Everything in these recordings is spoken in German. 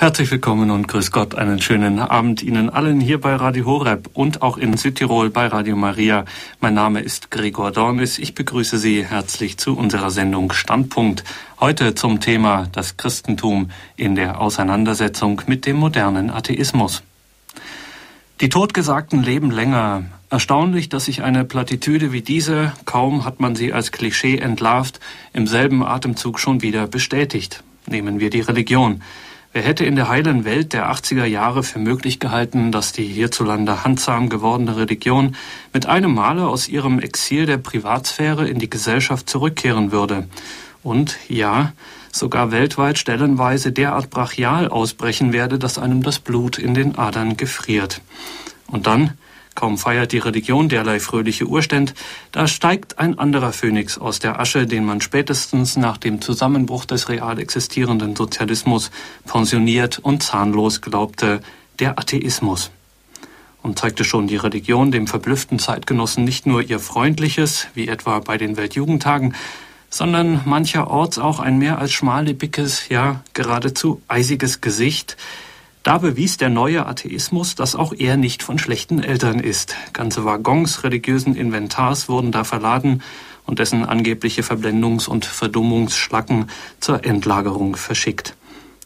Herzlich willkommen und grüß Gott, einen schönen Abend Ihnen allen hier bei Radio Horeb und auch in Südtirol bei Radio Maria. Mein Name ist Gregor Dornis. Ich begrüße Sie herzlich zu unserer Sendung Standpunkt. Heute zum Thema das Christentum in der Auseinandersetzung mit dem modernen Atheismus. Die Totgesagten leben länger. Erstaunlich, dass sich eine Plattitüde wie diese, kaum hat man sie als Klischee entlarvt, im selben Atemzug schon wieder bestätigt. Nehmen wir die Religion. Wer hätte in der heilen Welt der 80er Jahre für möglich gehalten, dass die hierzulande handsam gewordene Religion mit einem Male aus ihrem Exil der Privatsphäre in die Gesellschaft zurückkehren würde und, ja, sogar weltweit stellenweise derart brachial ausbrechen werde, dass einem das Blut in den Adern gefriert. Und dann Kaum feiert die Religion derlei fröhliche Urständ, da steigt ein anderer Phönix aus der Asche, den man spätestens nach dem Zusammenbruch des real existierenden Sozialismus pensioniert und zahnlos glaubte, der Atheismus. Und zeigte schon die Religion dem verblüfften Zeitgenossen nicht nur ihr freundliches, wie etwa bei den Weltjugendtagen, sondern mancherorts auch ein mehr als schmallippiges, ja geradezu eisiges Gesicht, da bewies der neue Atheismus, dass auch er nicht von schlechten Eltern ist. Ganze Waggons religiösen Inventars wurden da verladen und dessen angebliche Verblendungs- und Verdummungsschlacken zur Endlagerung verschickt.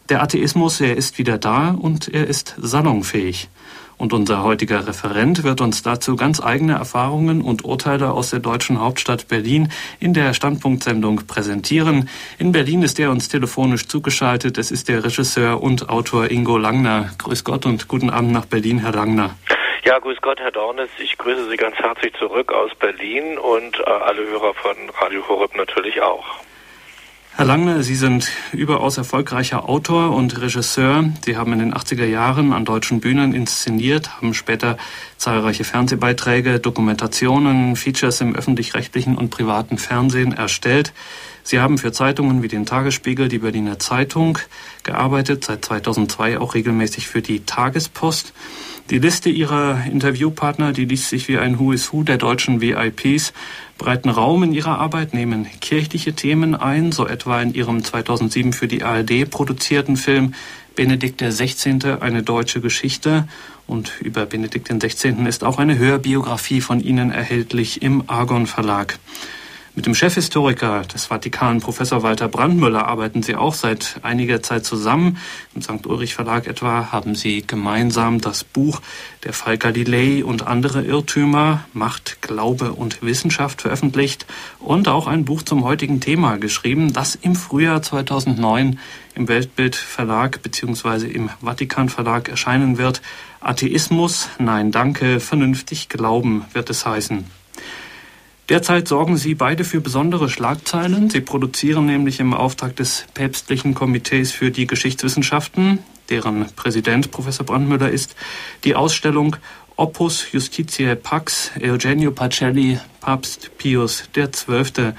Der Atheismus, er ist wieder da und er ist salonfähig. Und unser heutiger Referent wird uns dazu ganz eigene Erfahrungen und Urteile aus der deutschen Hauptstadt Berlin in der Standpunktsendung präsentieren. In Berlin ist er uns telefonisch zugeschaltet. Es ist der Regisseur und Autor Ingo Langner. Grüß Gott und guten Abend nach Berlin, Herr Langner. Ja, grüß Gott, Herr Dornes. Ich grüße Sie ganz herzlich zurück aus Berlin und äh, alle Hörer von Radio Horeb natürlich auch. Herr Langner, Sie sind überaus erfolgreicher Autor und Regisseur. Sie haben in den 80er Jahren an deutschen Bühnen inszeniert, haben später zahlreiche Fernsehbeiträge, Dokumentationen, Features im öffentlich-rechtlichen und privaten Fernsehen erstellt. Sie haben für Zeitungen wie den Tagesspiegel, die Berliner Zeitung gearbeitet, seit 2002 auch regelmäßig für die Tagespost. Die Liste ihrer Interviewpartner, die liest sich wie ein Who is Who der deutschen VIPs breiten Raum in ihrer Arbeit, nehmen kirchliche Themen ein, so etwa in ihrem 2007 für die ARD produzierten Film Benedikt XVI. eine deutsche Geschichte. Und über Benedikt XVI. ist auch eine Hörbiografie von ihnen erhältlich im Argon Verlag. Mit dem Chefhistoriker des Vatikan, Professor Walter Brandmüller, arbeiten Sie auch seit einiger Zeit zusammen. Im St. Ulrich Verlag etwa haben Sie gemeinsam das Buch Der Fall Galilei und andere Irrtümer, Macht, Glaube und Wissenschaft veröffentlicht und auch ein Buch zum heutigen Thema geschrieben, das im Frühjahr 2009 im Weltbild Verlag bzw. im Vatikan Verlag erscheinen wird. Atheismus, nein, danke, vernünftig glauben wird es heißen. Derzeit sorgen sie beide für besondere Schlagzeilen. Sie produzieren nämlich im Auftrag des Päpstlichen Komitees für die Geschichtswissenschaften, deren Präsident Professor Brandmüller ist, die Ausstellung Opus Justitiae Pax Eugenio Pacelli, Papst Pius XII.,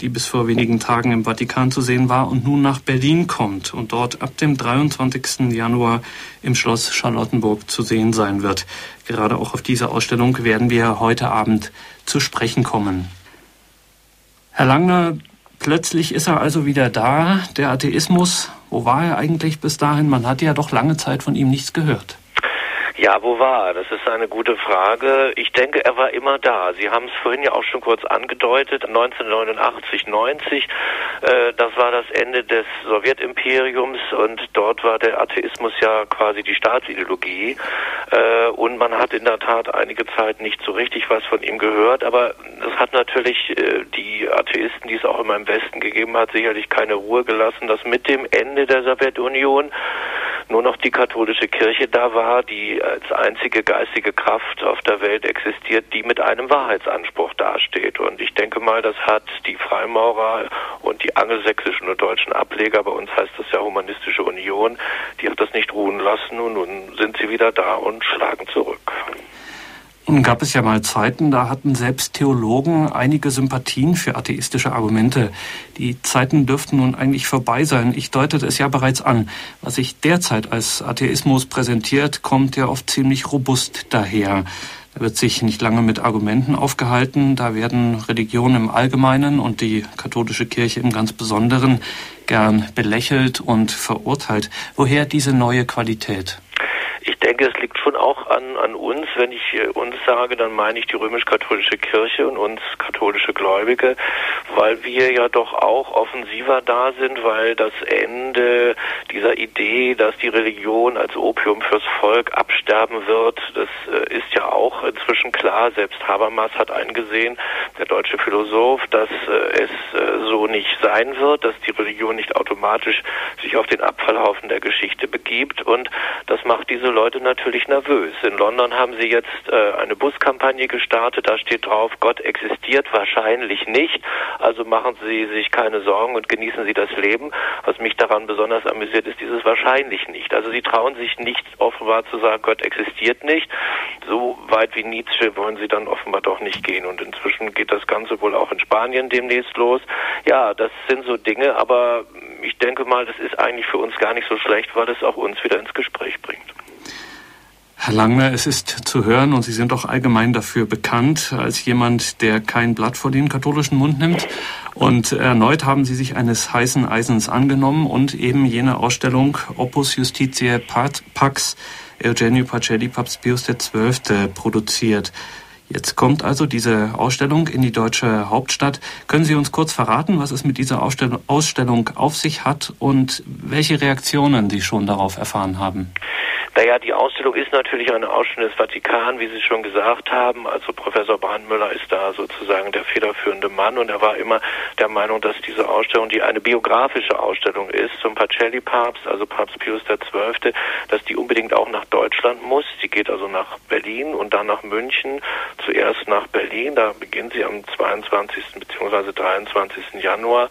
die bis vor wenigen Tagen im Vatikan zu sehen war und nun nach Berlin kommt und dort ab dem 23. Januar im Schloss Charlottenburg zu sehen sein wird. Gerade auch auf diese Ausstellung werden wir heute Abend zu sprechen kommen. Herr Langner, plötzlich ist er also wieder da, der Atheismus. Wo war er eigentlich bis dahin? Man hatte ja doch lange Zeit von ihm nichts gehört. Ja, wo war er? Das ist eine gute Frage. Ich denke, er war immer da. Sie haben es vorhin ja auch schon kurz angedeutet. 1989, 90, äh, das war das Ende des Sowjetimperiums und dort war der Atheismus ja quasi die Staatsideologie. Äh, und man hat in der Tat einige Zeit nicht so richtig was von ihm gehört. Aber es hat natürlich äh, die Atheisten, die es auch immer im Westen gegeben hat, sicherlich keine Ruhe gelassen, dass mit dem Ende der Sowjetunion nur noch die katholische Kirche da war, die als einzige geistige Kraft auf der Welt existiert, die mit einem Wahrheitsanspruch dasteht. Und ich denke mal, das hat die Freimaurer und die angelsächsischen und deutschen Ableger, bei uns heißt das ja Humanistische Union, die hat das nicht ruhen lassen und nun sind sie wieder da und schlagen zurück. Nun gab es ja mal Zeiten, da hatten selbst Theologen einige Sympathien für atheistische Argumente. Die Zeiten dürften nun eigentlich vorbei sein. Ich deutete es ja bereits an. Was sich derzeit als Atheismus präsentiert, kommt ja oft ziemlich robust daher. Da wird sich nicht lange mit Argumenten aufgehalten. Da werden Religionen im Allgemeinen und die katholische Kirche im ganz Besonderen gern belächelt und verurteilt. Woher diese neue Qualität? Ich denke, es liegt schon auch an, an uns. Wenn ich uns sage, dann meine ich die römisch-katholische Kirche und uns katholische Gläubige, weil wir ja doch auch offensiver da sind, weil das Ende dieser Idee, dass die Religion als Opium fürs Volk absterben wird, das äh, ist ja auch inzwischen klar. Selbst Habermas hat eingesehen, der deutsche Philosoph, dass äh, es äh, so nicht sein wird, dass die Religion nicht automatisch sich auf den Abfallhaufen der Geschichte begibt und das macht diese Leute natürlich nervös. In London haben sie jetzt äh, eine Buskampagne gestartet, da steht drauf, Gott existiert wahrscheinlich nicht, also machen Sie sich keine Sorgen und genießen Sie das Leben. Was mich daran besonders amüsiert, ist dieses wahrscheinlich nicht. Also sie trauen sich nicht offenbar zu sagen, Gott existiert nicht. So weit wie Nietzsche wollen sie dann offenbar doch nicht gehen. Und inzwischen geht das Ganze wohl auch in Spanien demnächst los. Ja, das sind so Dinge, aber ich denke mal, das ist eigentlich für uns gar nicht so schlecht, weil es auch uns wieder ins Gespräch bringt. Herr Langner, es ist zu hören und Sie sind auch allgemein dafür bekannt als jemand, der kein Blatt vor den katholischen Mund nimmt. Und erneut haben Sie sich eines heißen Eisens angenommen und eben jene Ausstellung Opus Justitiae Pax Eugenio Pacelli Papst Pius XII. produziert. Jetzt kommt also diese Ausstellung in die deutsche Hauptstadt. Können Sie uns kurz verraten, was es mit dieser Ausstellung auf sich hat und welche Reaktionen Sie schon darauf erfahren haben? Naja, die Ausstellung ist natürlich eine Ausstellung des Vatikan, wie Sie schon gesagt haben. Also Professor Brandmüller ist da sozusagen der federführende Mann und er war immer der Meinung, dass diese Ausstellung, die eine biografische Ausstellung ist zum Pacelli-Papst, also Papst Pius XII., dass die unbedingt auch nach Deutschland muss. Sie geht also nach Berlin und dann nach München. Zuerst nach Berlin, da beginnt sie am 22. bzw. 23. Januar.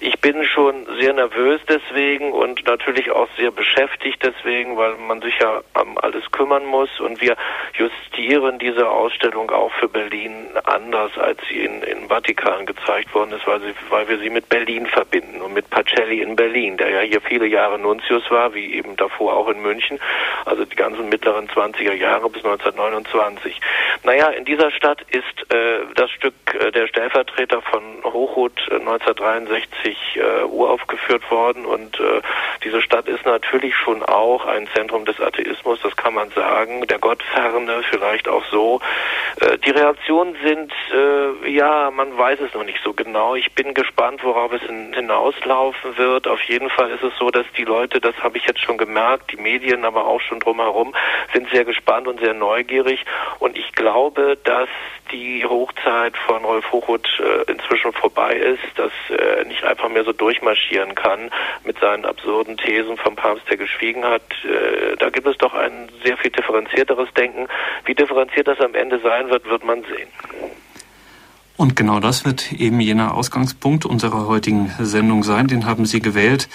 Ich bin schon sehr nervös deswegen und natürlich auch sehr beschäftigt deswegen, weil man sich ja um alles kümmern muss. Und wir justieren diese Ausstellung auch für Berlin anders, als sie in, in Vatikan gezeigt worden ist, weil, sie, weil wir sie mit Berlin verbinden und mit Pacelli in Berlin, der ja hier viele Jahre Nuntius war, wie eben davor auch in München, also die ganzen mittleren 20er Jahre bis 1929. Naja, in dieser Stadt ist äh, das Stück äh, der Stellvertreter von Hochhut 1963 äh, uraufgeführt worden und äh, diese Stadt ist natürlich schon auch ein Zentrum des Atheismus, das kann man sagen, der Gottferne vielleicht auch so. Äh, die Reaktionen sind, äh, ja, man weiß es noch nicht so genau. Ich bin gespannt, worauf es hinauslaufen wird. Auf jeden Fall ist es so, dass die Leute, das habe ich jetzt schon gemerkt, die Medien, aber auch schon drumherum, sind sehr gespannt und sehr neugierig. Und ich glaube, dass die Hochzeit von Rolf Hochhuth äh, inzwischen vorbei ist, dass er nicht einfach mehr so durchmarschieren kann mit seinen absurden Thesen vom Papst, der geschwiegen hat. Äh, da gibt es doch ein sehr viel differenzierteres Denken. Wie differenziert das am Ende sein wird, wird man sehen. Und genau das wird eben jener Ausgangspunkt unserer heutigen Sendung sein. Den haben Sie gewählt.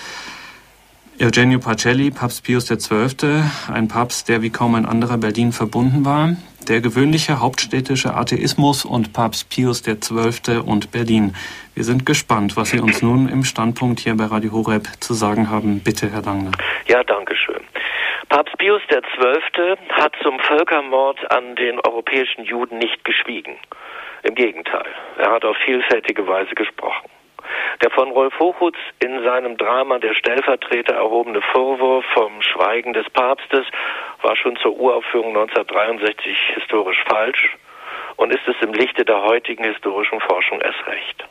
Eugenio Pacelli, Papst Pius XII., ein Papst, der wie kaum ein anderer Berlin verbunden war. Der gewöhnliche hauptstädtische Atheismus und Papst Pius XII. und Berlin. Wir sind gespannt, was Sie uns nun im Standpunkt hier bei Radio Horeb zu sagen haben. Bitte, Herr Langner. Ja, danke schön. Papst Pius XII. hat zum Völkermord an den europäischen Juden nicht geschwiegen. Im Gegenteil, er hat auf vielfältige Weise gesprochen. Der von Rolf Hochhuth in seinem Drama Der Stellvertreter erhobene Vorwurf vom Schweigen des Papstes war schon zur Uraufführung 1963 historisch falsch und ist es im Lichte der heutigen historischen Forschung erst recht.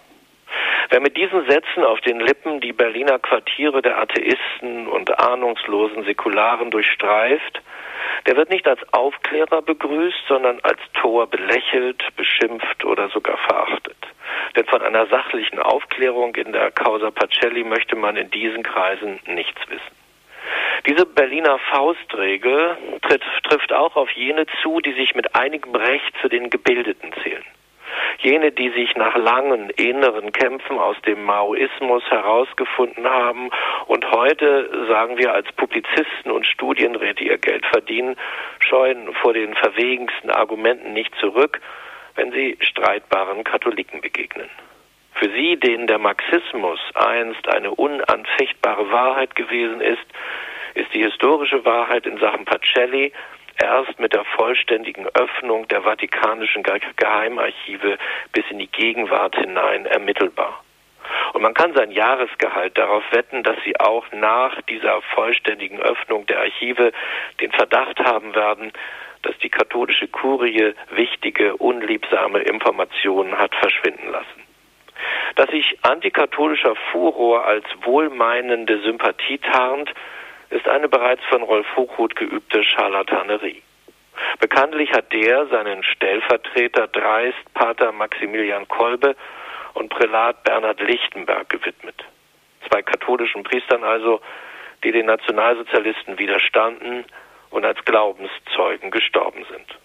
Wer mit diesen Sätzen auf den Lippen die Berliner Quartiere der Atheisten und ahnungslosen Säkularen durchstreift, der wird nicht als Aufklärer begrüßt, sondern als Tor belächelt, beschimpft oder sogar verachtet. Denn von einer sachlichen Aufklärung in der Causa Pacelli möchte man in diesen Kreisen nichts wissen. Diese Berliner Faustregel tritt, trifft auch auf jene zu, die sich mit einigem Recht zu den Gebildeten zählen. Jene, die sich nach langen inneren Kämpfen aus dem Maoismus herausgefunden haben und heute, sagen wir, als Publizisten und Studienräte ihr Geld verdienen, scheuen vor den verwegensten Argumenten nicht zurück, wenn sie streitbaren Katholiken begegnen. Für sie, denen der Marxismus einst eine unanfechtbare Wahrheit gewesen ist, ist die historische Wahrheit in Sachen Pacelli erst mit der vollständigen Öffnung der vatikanischen Geheimarchive bis in die Gegenwart hinein ermittelbar. Und man kann sein Jahresgehalt darauf wetten, dass sie auch nach dieser vollständigen Öffnung der Archive den Verdacht haben werden, dass die katholische Kurie wichtige, unliebsame Informationen hat verschwinden lassen. Dass sich antikatholischer Furor als wohlmeinende Sympathie tarnt, ist eine bereits von Rolf Hochhuth geübte Scharlatanerie. Bekanntlich hat der seinen Stellvertreter dreist Pater Maximilian Kolbe und Prälat Bernhard Lichtenberg gewidmet. Zwei katholischen Priestern also, die den Nationalsozialisten widerstanden und als Glaubenszeugen gestorben sind.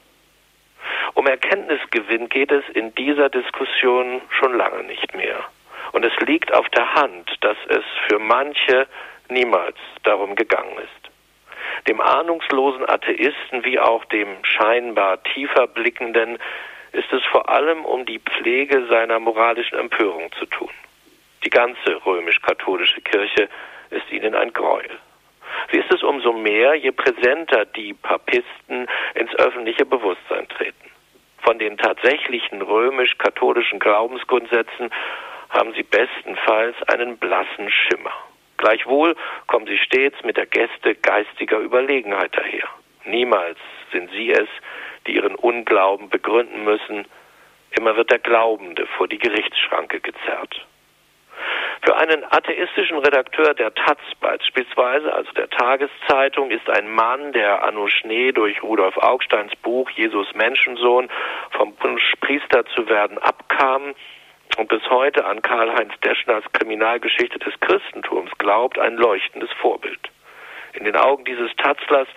Um Erkenntnisgewinn geht es in dieser Diskussion schon lange nicht mehr. Und es liegt auf der Hand, dass es für manche niemals darum gegangen ist. Dem ahnungslosen Atheisten wie auch dem scheinbar tiefer blickenden ist es vor allem um die Pflege seiner moralischen Empörung zu tun. Die ganze römisch-katholische Kirche ist ihnen ein Gräuel. Sie ist es umso mehr, je präsenter die Papisten ins öffentliche Bewusstsein treten. Von den tatsächlichen römisch-katholischen Glaubensgrundsätzen haben sie bestenfalls einen blassen Schimmer. Gleichwohl kommen sie stets mit der Gäste geistiger Überlegenheit daher. Niemals sind sie es, die ihren Unglauben begründen müssen. Immer wird der Glaubende vor die Gerichtsschranke gezerrt. Für einen atheistischen Redakteur der Taz beispielsweise, also der Tageszeitung, ist ein Mann, der Anno Schnee durch Rudolf Augsteins Buch Jesus Menschensohn vom Wunsch Priester zu werden abkam und bis heute an Karl-Heinz Deschners Kriminalgeschichte des Christentums glaubt, ein leuchtendes Vorbild. In den Augen dieses Tatzlers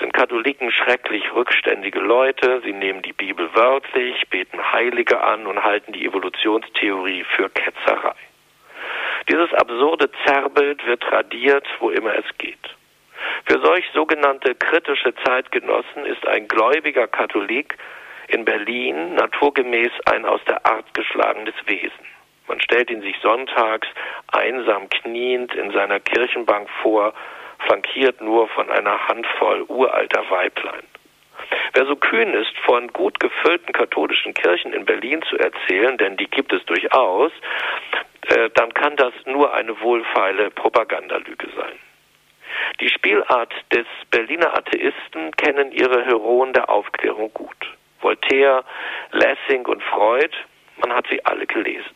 sind Katholiken schrecklich rückständige Leute, sie nehmen die Bibel wörtlich, beten Heilige an und halten die Evolutionstheorie für Ketzerei. Dieses absurde Zerrbild wird radiert, wo immer es geht. Für solch sogenannte kritische Zeitgenossen ist ein gläubiger Katholik in Berlin naturgemäß ein aus der Art geschlagenes Wesen. Man stellt ihn sich sonntags einsam kniend in seiner Kirchenbank vor, flankiert nur von einer Handvoll uralter Weiblein. Wer so kühn ist, von gut gefüllten katholischen Kirchen in Berlin zu erzählen, denn die gibt es durchaus, äh, dann kann das nur eine wohlfeile Propagandalüge sein. Die Spielart des Berliner Atheisten kennen ihre Heroen der Aufklärung gut. Voltaire, Lessing und Freud, man hat sie alle gelesen.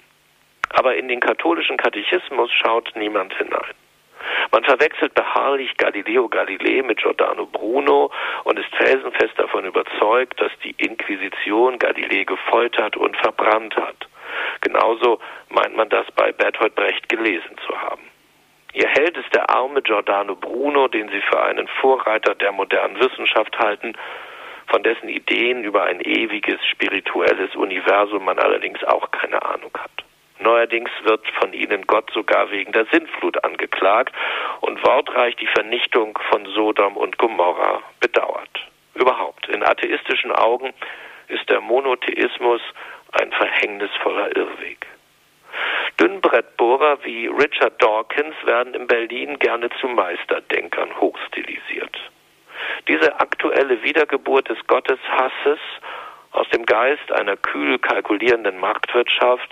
Aber in den katholischen Katechismus schaut niemand hinein. Man verwechselt beharrlich Galileo Galilei mit Giordano Bruno und ist felsenfest davon überzeugt, dass die Inquisition Galilei gefoltert und verbrannt hat. Genauso meint man das bei Bertolt Brecht gelesen zu haben. Ihr Held ist der arme Giordano Bruno, den sie für einen Vorreiter der modernen Wissenschaft halten, von dessen Ideen über ein ewiges spirituelles Universum man allerdings auch keine Ahnung hat. Neuerdings wird von ihnen Gott sogar wegen der Sintflut angeklagt und wortreich die Vernichtung von Sodom und Gomorra bedauert. Überhaupt, in atheistischen Augen ist der Monotheismus ein verhängnisvoller Irrweg. Dünnbrettbohrer wie Richard Dawkins werden in Berlin gerne zu Meisterdenkern hochstilisiert. Diese aktuelle Wiedergeburt des Gotteshasses aus dem Geist einer kühl kalkulierenden Marktwirtschaft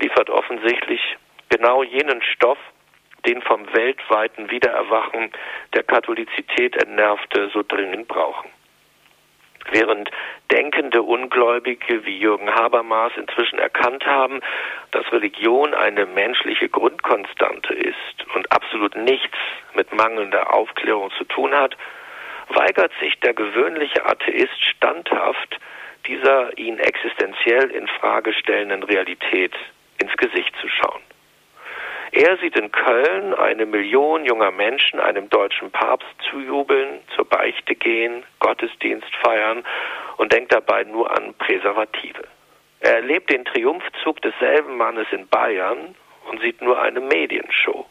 liefert offensichtlich genau jenen Stoff, den vom weltweiten Wiedererwachen der Katholizität Entnervte so dringend brauchen. Während denkende Ungläubige wie Jürgen Habermas inzwischen erkannt haben, dass Religion eine menschliche Grundkonstante ist und absolut nichts mit mangelnder Aufklärung zu tun hat, weigert sich der gewöhnliche Atheist standhaft, dieser ihn existenziell in Frage stellenden Realität ins Gesicht zu schauen. Er sieht in Köln eine Million junger Menschen einem deutschen Papst zujubeln, zur Beichte gehen, Gottesdienst feiern und denkt dabei nur an Präservative. Er erlebt den Triumphzug desselben Mannes in Bayern und sieht nur eine Medienshow.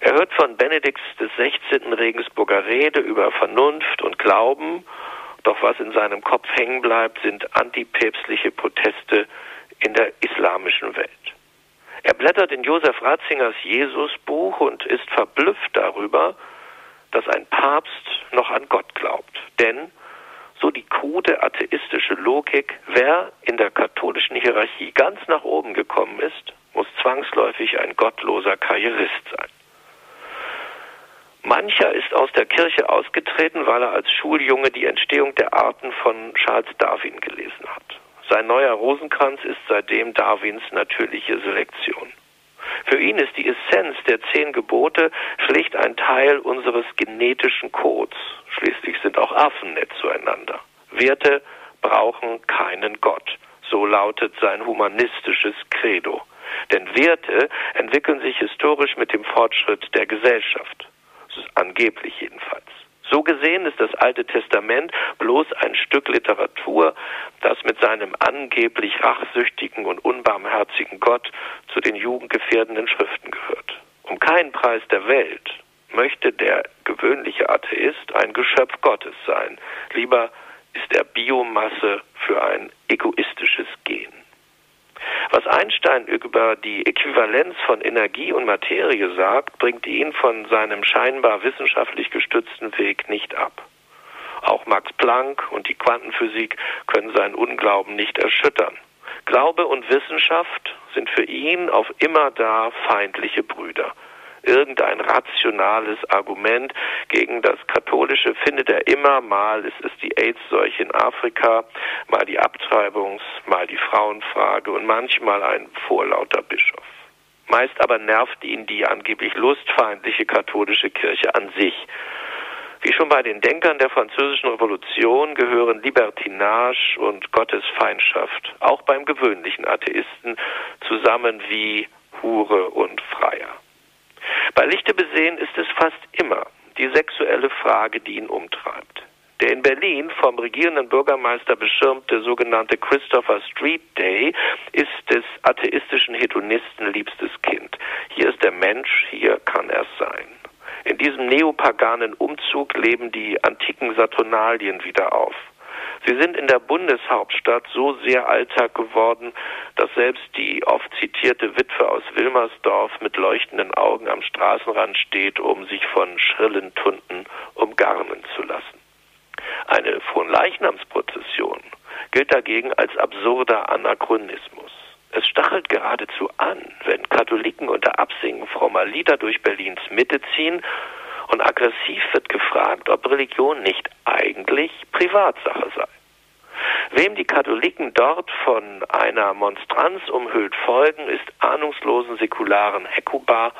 Er hört von Benedikts des 16. Regensburger Rede über Vernunft und Glauben doch was in seinem Kopf hängen bleibt, sind antipäpstliche Proteste in der islamischen Welt. Er blättert in Josef Ratzingers Jesusbuch und ist verblüfft darüber, dass ein Papst noch an Gott glaubt. Denn, so die krude atheistische Logik, wer in der katholischen Hierarchie ganz nach oben gekommen ist, muss zwangsläufig ein gottloser Karrierist sein. Mancher ist aus der Kirche ausgetreten, weil er als Schuljunge die Entstehung der Arten von Charles Darwin gelesen hat. Sein neuer Rosenkranz ist seitdem Darwins natürliche Selektion. Für ihn ist die Essenz der zehn Gebote schlicht ein Teil unseres genetischen Codes. Schließlich sind auch Affen nett zueinander. Werte brauchen keinen Gott. So lautet sein humanistisches Credo. Denn Werte entwickeln sich historisch mit dem Fortschritt der Gesellschaft. Angeblich jedenfalls. So gesehen ist das Alte Testament bloß ein Stück Literatur, das mit seinem angeblich rachsüchtigen und unbarmherzigen Gott zu den jugendgefährdenden Schriften gehört. Um keinen Preis der Welt möchte der gewöhnliche Atheist ein Geschöpf Gottes sein. Lieber ist er Biomasse für ein egoistisches Gen. Was Einstein über die Äquivalenz von Energie und Materie sagt, bringt ihn von seinem scheinbar wissenschaftlich gestützten Weg nicht ab. Auch Max Planck und die Quantenphysik können seinen Unglauben nicht erschüttern. Glaube und Wissenschaft sind für ihn auf immer da feindliche Brüder irgendein rationales Argument gegen das Katholische findet er immer mal. Es ist die AIDS-Seuche in Afrika, mal die Abtreibungs-, mal die Frauenfrage und manchmal ein vorlauter Bischof. Meist aber nervt ihn die angeblich lustfeindliche katholische Kirche an sich. Wie schon bei den Denkern der französischen Revolution gehören Libertinage und Gottesfeindschaft auch beim gewöhnlichen Atheisten zusammen wie Hure und Freier. Bei Lichte besehen ist es fast immer die sexuelle Frage, die ihn umtreibt. Der in Berlin vom regierenden Bürgermeister beschirmte sogenannte Christopher Street Day ist des atheistischen Hedonisten liebstes Kind. Hier ist der Mensch, hier kann er sein. In diesem neopaganen Umzug leben die antiken Saturnalien wieder auf. Sie sind in der Bundeshauptstadt so sehr Alltag geworden, dass selbst die oft zitierte Witwe aus Wilmersdorf mit leuchtenden Augen am Straßenrand steht, um sich von schrillen Tunden umgarnen zu lassen. Eine Fronleichnamsprozession gilt dagegen als absurder Anachronismus. Es stachelt geradezu an, wenn Katholiken unter Absingen frommer Lieder durch Berlins Mitte ziehen und aggressiv wird gefragt, ob Religion nicht eigentlich Privatsache sei. Wem die Katholiken dort von einer Monstranz umhüllt folgen, ist ahnungslosen säkularen Hekuba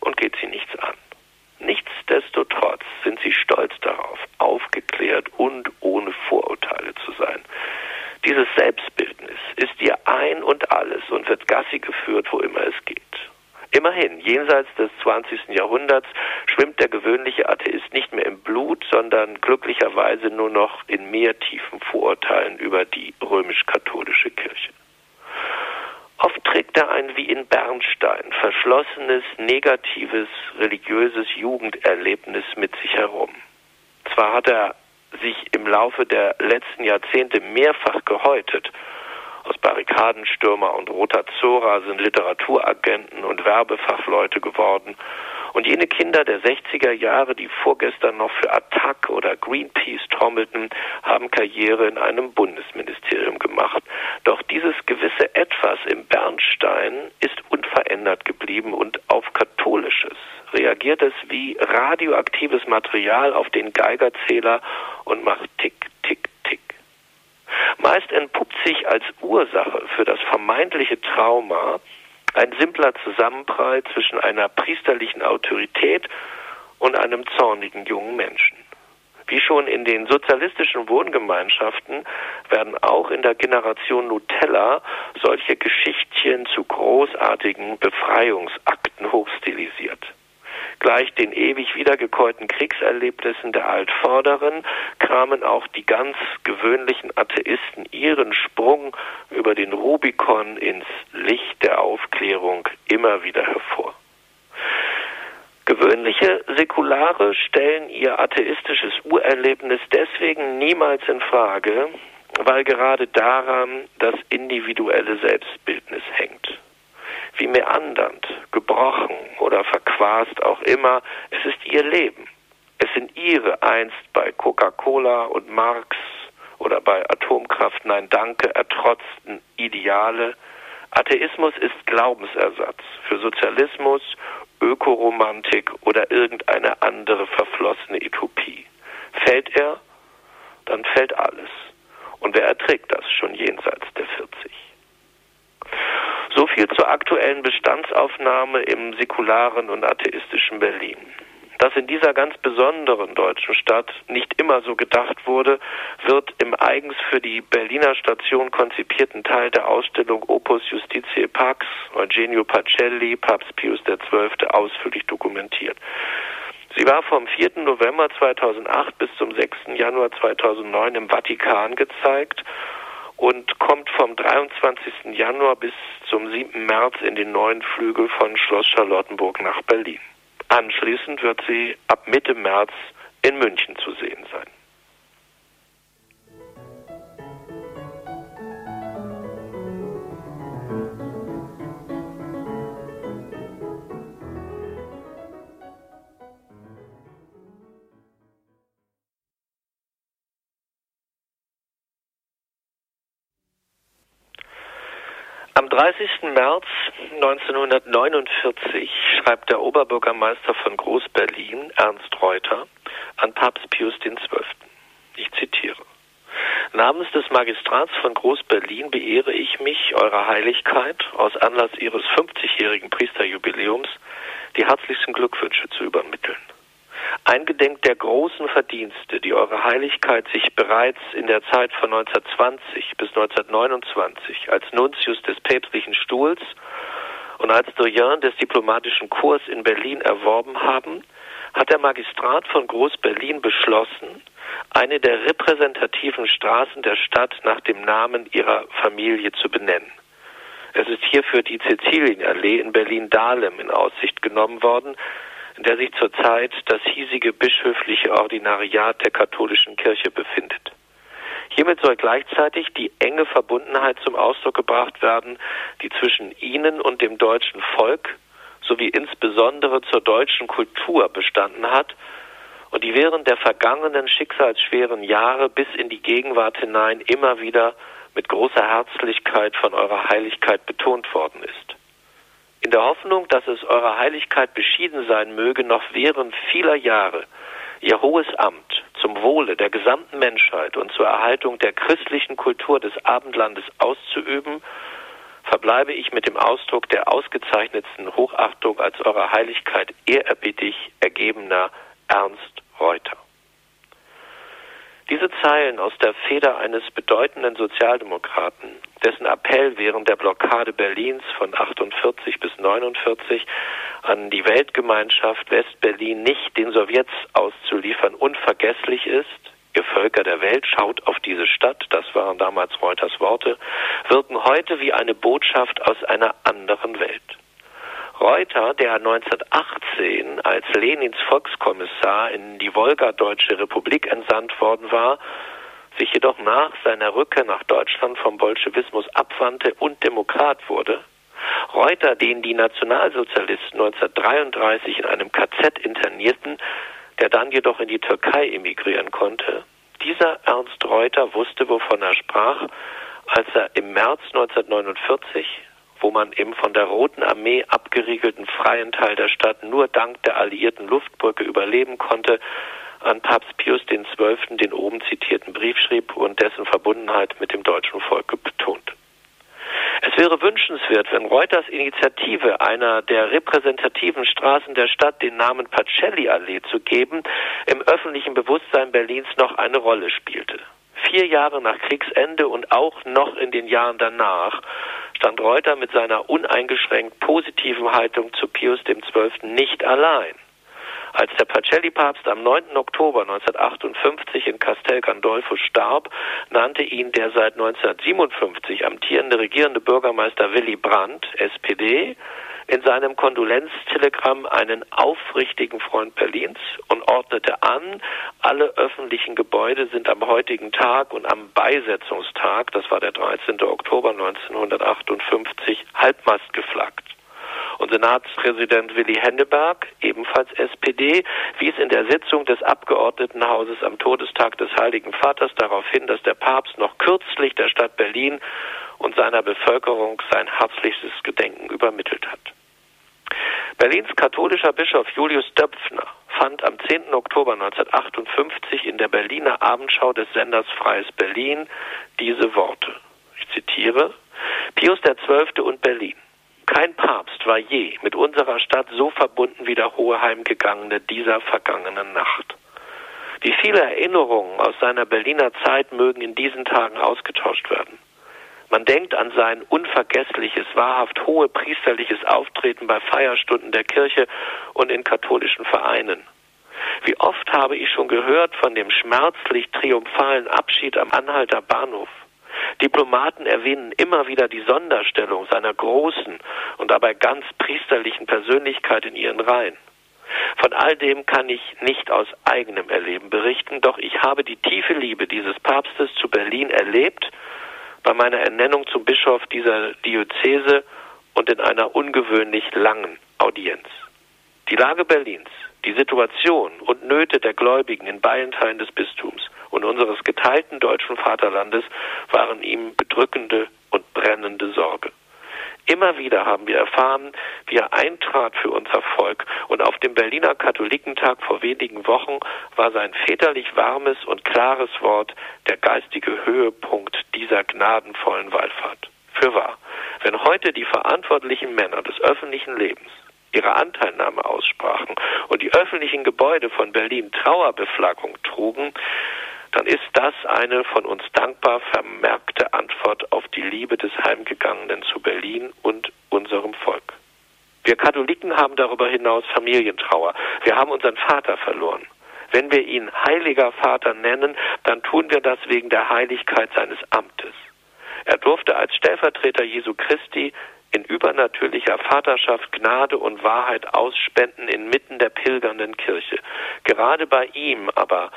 und geht sie nichts an. Nichtsdestotrotz sind sie stolz darauf, aufgeklärt und ohne Vorurteile zu sein. Dieses Selbstbildnis ist ihr ein und alles und wird Gassi geführt, wo immer es geht. Immerhin, jenseits des 20. Jahrhunderts schwimmt der gewöhnliche Atheist nicht mehr im Blut, sondern glücklicherweise nur noch in mehr tiefen Vorurteilen über die römisch-katholische Kirche. Oft trägt er ein wie in Bernstein verschlossenes, negatives, religiöses Jugenderlebnis mit sich herum. Zwar hat er sich im Laufe der letzten Jahrzehnte mehrfach gehäutet, aus Barrikadenstürmer und Roter Zora sind Literaturagenten und Werbefachleute geworden. Und jene Kinder der 60er Jahre, die vorgestern noch für Attac oder Greenpeace trommelten, haben Karriere in einem Bundesministerium gemacht. Doch dieses gewisse Etwas im Bernstein ist unverändert geblieben und auf Katholisches reagiert es wie radioaktives Material auf den Geigerzähler und macht Tick. Meist entpuppt sich als Ursache für das vermeintliche Trauma ein simpler Zusammenprall zwischen einer priesterlichen Autorität und einem zornigen jungen Menschen. Wie schon in den sozialistischen Wohngemeinschaften werden auch in der Generation Nutella solche Geschichtchen zu großartigen Befreiungsakten hochstilisiert. Gleich den ewig wiedergekäuten Kriegserlebnissen der Altvorderen kramen auch die ganz gewöhnlichen Atheisten ihren Sprung über den Rubikon ins Licht der Aufklärung immer wieder hervor. Gewöhnliche Säkulare stellen ihr atheistisches Urerlebnis deswegen niemals in Frage, weil gerade daran das individuelle Selbstbildnis hängt wie meandernd, gebrochen oder verquast auch immer, es ist ihr Leben. Es sind ihre einst bei Coca-Cola und Marx oder bei Atomkraft Nein Danke ertrotzten Ideale. Atheismus ist Glaubensersatz für Sozialismus, Ökoromantik oder irgendeine andere verflossene Utopie. Fällt er, dann fällt alles. Und wer erträgt das schon jenseits der 40? So viel zur aktuellen Bestandsaufnahme im säkularen und atheistischen Berlin. Dass in dieser ganz besonderen deutschen Stadt nicht immer so gedacht wurde, wird im eigens für die Berliner Station konzipierten Teil der Ausstellung Opus Justitiae Pax Eugenio Pacelli, Papst Pius XII. ausführlich dokumentiert. Sie war vom 4. November 2008 bis zum 6. Januar 2009 im Vatikan gezeigt und kommt vom 23. Januar bis zum 7. März in den neuen Flügel von Schloss Charlottenburg nach Berlin. Anschließend wird sie ab Mitte März in München zu sehen sein. Am 30. März 1949 schreibt der Oberbürgermeister von Groß-Berlin, Ernst Reuter, an Papst Pius XII. Ich zitiere. Namens des Magistrats von Groß-Berlin beehre ich mich, Eurer Heiligkeit, aus Anlass Ihres 50-jährigen Priesterjubiläums, die herzlichsten Glückwünsche zu übermitteln. Eingedenk der großen Verdienste, die Eure Heiligkeit sich bereits in der Zeit von 1920 bis 1929 als Nuntius des päpstlichen Stuhls und als Doyen des diplomatischen Kurs in Berlin erworben haben, hat der Magistrat von Groß-Berlin beschlossen, eine der repräsentativen Straßen der Stadt nach dem Namen ihrer Familie zu benennen. Es ist hierfür die Cäcilienallee in Berlin-Dahlem in Aussicht genommen worden, in der sich zurzeit das hiesige bischöfliche Ordinariat der katholischen Kirche befindet. Hiermit soll gleichzeitig die enge Verbundenheit zum Ausdruck gebracht werden, die zwischen ihnen und dem deutschen Volk sowie insbesondere zur deutschen Kultur bestanden hat und die während der vergangenen schicksalsschweren Jahre bis in die Gegenwart hinein immer wieder mit großer Herzlichkeit von eurer Heiligkeit betont worden ist in der Hoffnung, dass es eurer Heiligkeit beschieden sein möge, noch während vieler Jahre ihr hohes Amt zum Wohle der gesamten Menschheit und zur Erhaltung der christlichen Kultur des Abendlandes auszuüben, verbleibe ich mit dem Ausdruck der ausgezeichnetsten Hochachtung als eurer Heiligkeit ehrerbietig ergebener Ernst Reuter. Diese Zeilen aus der Feder eines bedeutenden Sozialdemokraten, dessen Appell während der Blockade Berlins von 48 bis 49 an die Weltgemeinschaft Westberlin nicht den Sowjets auszuliefern unvergesslich ist, ihr Völker der Welt, schaut auf diese Stadt, das waren damals Reuters Worte, wirken heute wie eine Botschaft aus einer anderen Welt. Reuter, der 1918 als Lenins Volkskommissar in die Wolgadeutsche Republik entsandt worden war, sich jedoch nach seiner Rückkehr nach Deutschland vom Bolschewismus abwandte und Demokrat wurde, Reuter, den die Nationalsozialisten 1933 in einem KZ internierten, der dann jedoch in die Türkei emigrieren konnte, dieser Ernst Reuter wusste, wovon er sprach, als er im März 1949 wo man im von der Roten Armee abgeriegelten freien Teil der Stadt nur dank der alliierten Luftbrücke überleben konnte, an Papst Pius XII. den oben zitierten Brief schrieb und dessen Verbundenheit mit dem deutschen Volke betont. Es wäre wünschenswert, wenn Reuters Initiative, einer der repräsentativen Straßen der Stadt den Namen Pacelli-Allee zu geben, im öffentlichen Bewusstsein Berlins noch eine Rolle spielte. Vier Jahre nach Kriegsende und auch noch in den Jahren danach stand Reuter mit seiner uneingeschränkt positiven Haltung zu Pius XII. nicht allein. Als der Pacelli-Papst am 9. Oktober 1958 in Castel Gandolfo starb, nannte ihn der seit 1957 amtierende regierende Bürgermeister Willy Brandt, SPD, in seinem Kondolenztelegramm einen aufrichtigen Freund Berlins und ordnete an, alle öffentlichen Gebäude sind am heutigen Tag und am Beisetzungstag, das war der 13. Oktober 1958, halbmast geflaggt. Und Senatspräsident Willy Henneberg, ebenfalls SPD, wies in der Sitzung des Abgeordnetenhauses am Todestag des Heiligen Vaters darauf hin, dass der Papst noch kürzlich der Stadt Berlin und seiner Bevölkerung sein herzlichstes Gedenken übermittelt hat. Berlins katholischer Bischof Julius Döpfner fand am 10. Oktober 1958 in der Berliner Abendschau des Senders Freies Berlin diese Worte. Ich zitiere Pius XII. und Berlin. Kein Papst war je mit unserer Stadt so verbunden wie der hohe Heimgegangene dieser vergangenen Nacht. Wie viele Erinnerungen aus seiner Berliner Zeit mögen in diesen Tagen ausgetauscht werden. Man denkt an sein unvergessliches, wahrhaft hohe priesterliches Auftreten bei Feierstunden der Kirche und in katholischen Vereinen. Wie oft habe ich schon gehört von dem schmerzlich triumphalen Abschied am Anhalter Bahnhof. Diplomaten erwähnen immer wieder die Sonderstellung seiner großen und dabei ganz priesterlichen Persönlichkeit in ihren Reihen. Von all dem kann ich nicht aus eigenem Erleben berichten, doch ich habe die tiefe Liebe dieses Papstes zu Berlin erlebt bei meiner Ernennung zum Bischof dieser Diözese und in einer ungewöhnlich langen Audienz. Die Lage Berlins, die Situation und Nöte der Gläubigen in beiden Teilen des Bistums und unseres geteilten deutschen Vaterlandes waren ihm bedrückende und brennende Sorge. Immer wieder haben wir erfahren, wie er eintrat für unser Volk, und auf dem Berliner Katholikentag vor wenigen Wochen war sein väterlich warmes und klares Wort der geistige Höhepunkt dieser gnadenvollen Wallfahrt. Für wahr, wenn heute die verantwortlichen Männer des öffentlichen Lebens ihre Anteilnahme aussprachen und die öffentlichen Gebäude von Berlin Trauerbeflaggung trugen, dann ist das eine von uns dankbar vermerkte Antwort auf die Liebe des Heimgegangenen zu Berlin und unserem Volk. Wir Katholiken haben darüber hinaus Familientrauer. Wir haben unseren Vater verloren. Wenn wir ihn heiliger Vater nennen, dann tun wir das wegen der Heiligkeit seines Amtes. Er durfte als Stellvertreter Jesu Christi in übernatürlicher Vaterschaft Gnade und Wahrheit ausspenden inmitten der pilgernden Kirche. Gerade bei ihm aber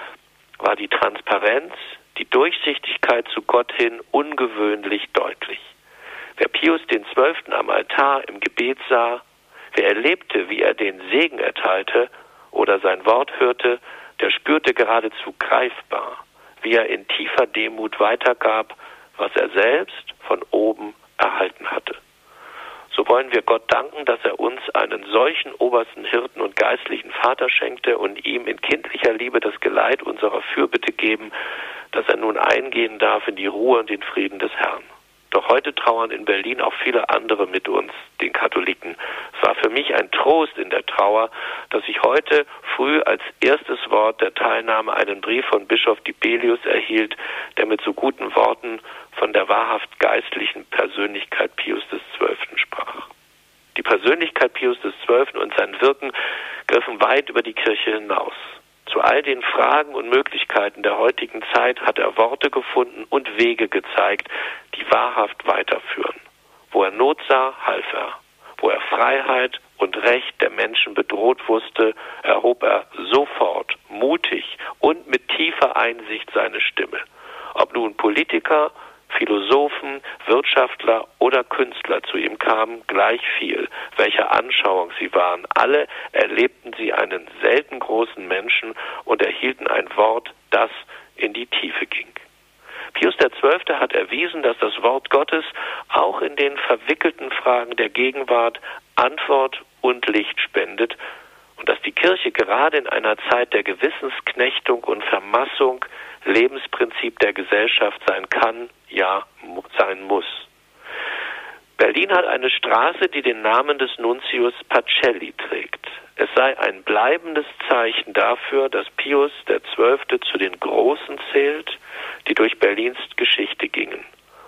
war die Transparenz, die Durchsichtigkeit zu Gott hin ungewöhnlich deutlich. Wer Pius den Zwölften am Altar im Gebet sah, wer erlebte, wie er den Segen erteilte oder sein Wort hörte, der spürte geradezu greifbar, wie er in tiefer Demut weitergab, was er selbst von oben erhalten hatte so wollen wir Gott danken, dass er uns einen solchen obersten Hirten und geistlichen Vater schenkte und ihm in kindlicher Liebe das Geleit unserer Fürbitte geben, dass er nun eingehen darf in die Ruhe und den Frieden des Herrn. Doch heute trauern in Berlin auch viele andere mit uns, den Katholiken. Es war für mich ein Trost in der Trauer, dass ich heute früh als erstes Wort der Teilnahme einen Brief von Bischof Dibelius erhielt, der mit so guten Worten von der wahrhaft geistlichen Persönlichkeit Pius XII. sprach. Die Persönlichkeit Pius XII. und sein Wirken griffen weit über die Kirche hinaus. Zu all den Fragen und Möglichkeiten der heutigen Zeit hat er Worte gefunden und Wege gezeigt, die wahrhaft weiterführen. Wo er Not sah, half er. Wo er Freiheit und Recht der Menschen bedroht wusste, erhob er sofort, mutig und mit tiefer Einsicht seine Stimme. Ob nun Politiker, Philosophen, Wirtschaftler oder Künstler zu ihm kamen, gleich viel, welcher Anschauung sie waren. Alle erlebten sie einen selten großen Menschen und erhielten ein Wort, das in die Tiefe ging. Pius XII. hat erwiesen, dass das Wort Gottes auch in den verwickelten Fragen der Gegenwart Antwort und Licht spendet und dass die Kirche gerade in einer Zeit der Gewissensknechtung und Vermassung Lebensprinzip der Gesellschaft sein kann, ja sein muss. Berlin hat eine Straße, die den Namen des Nuntius Pacelli trägt. Es sei ein bleibendes Zeichen dafür, dass Pius XII. zu den Großen zählt, die durch Berlins Geschichte gingen.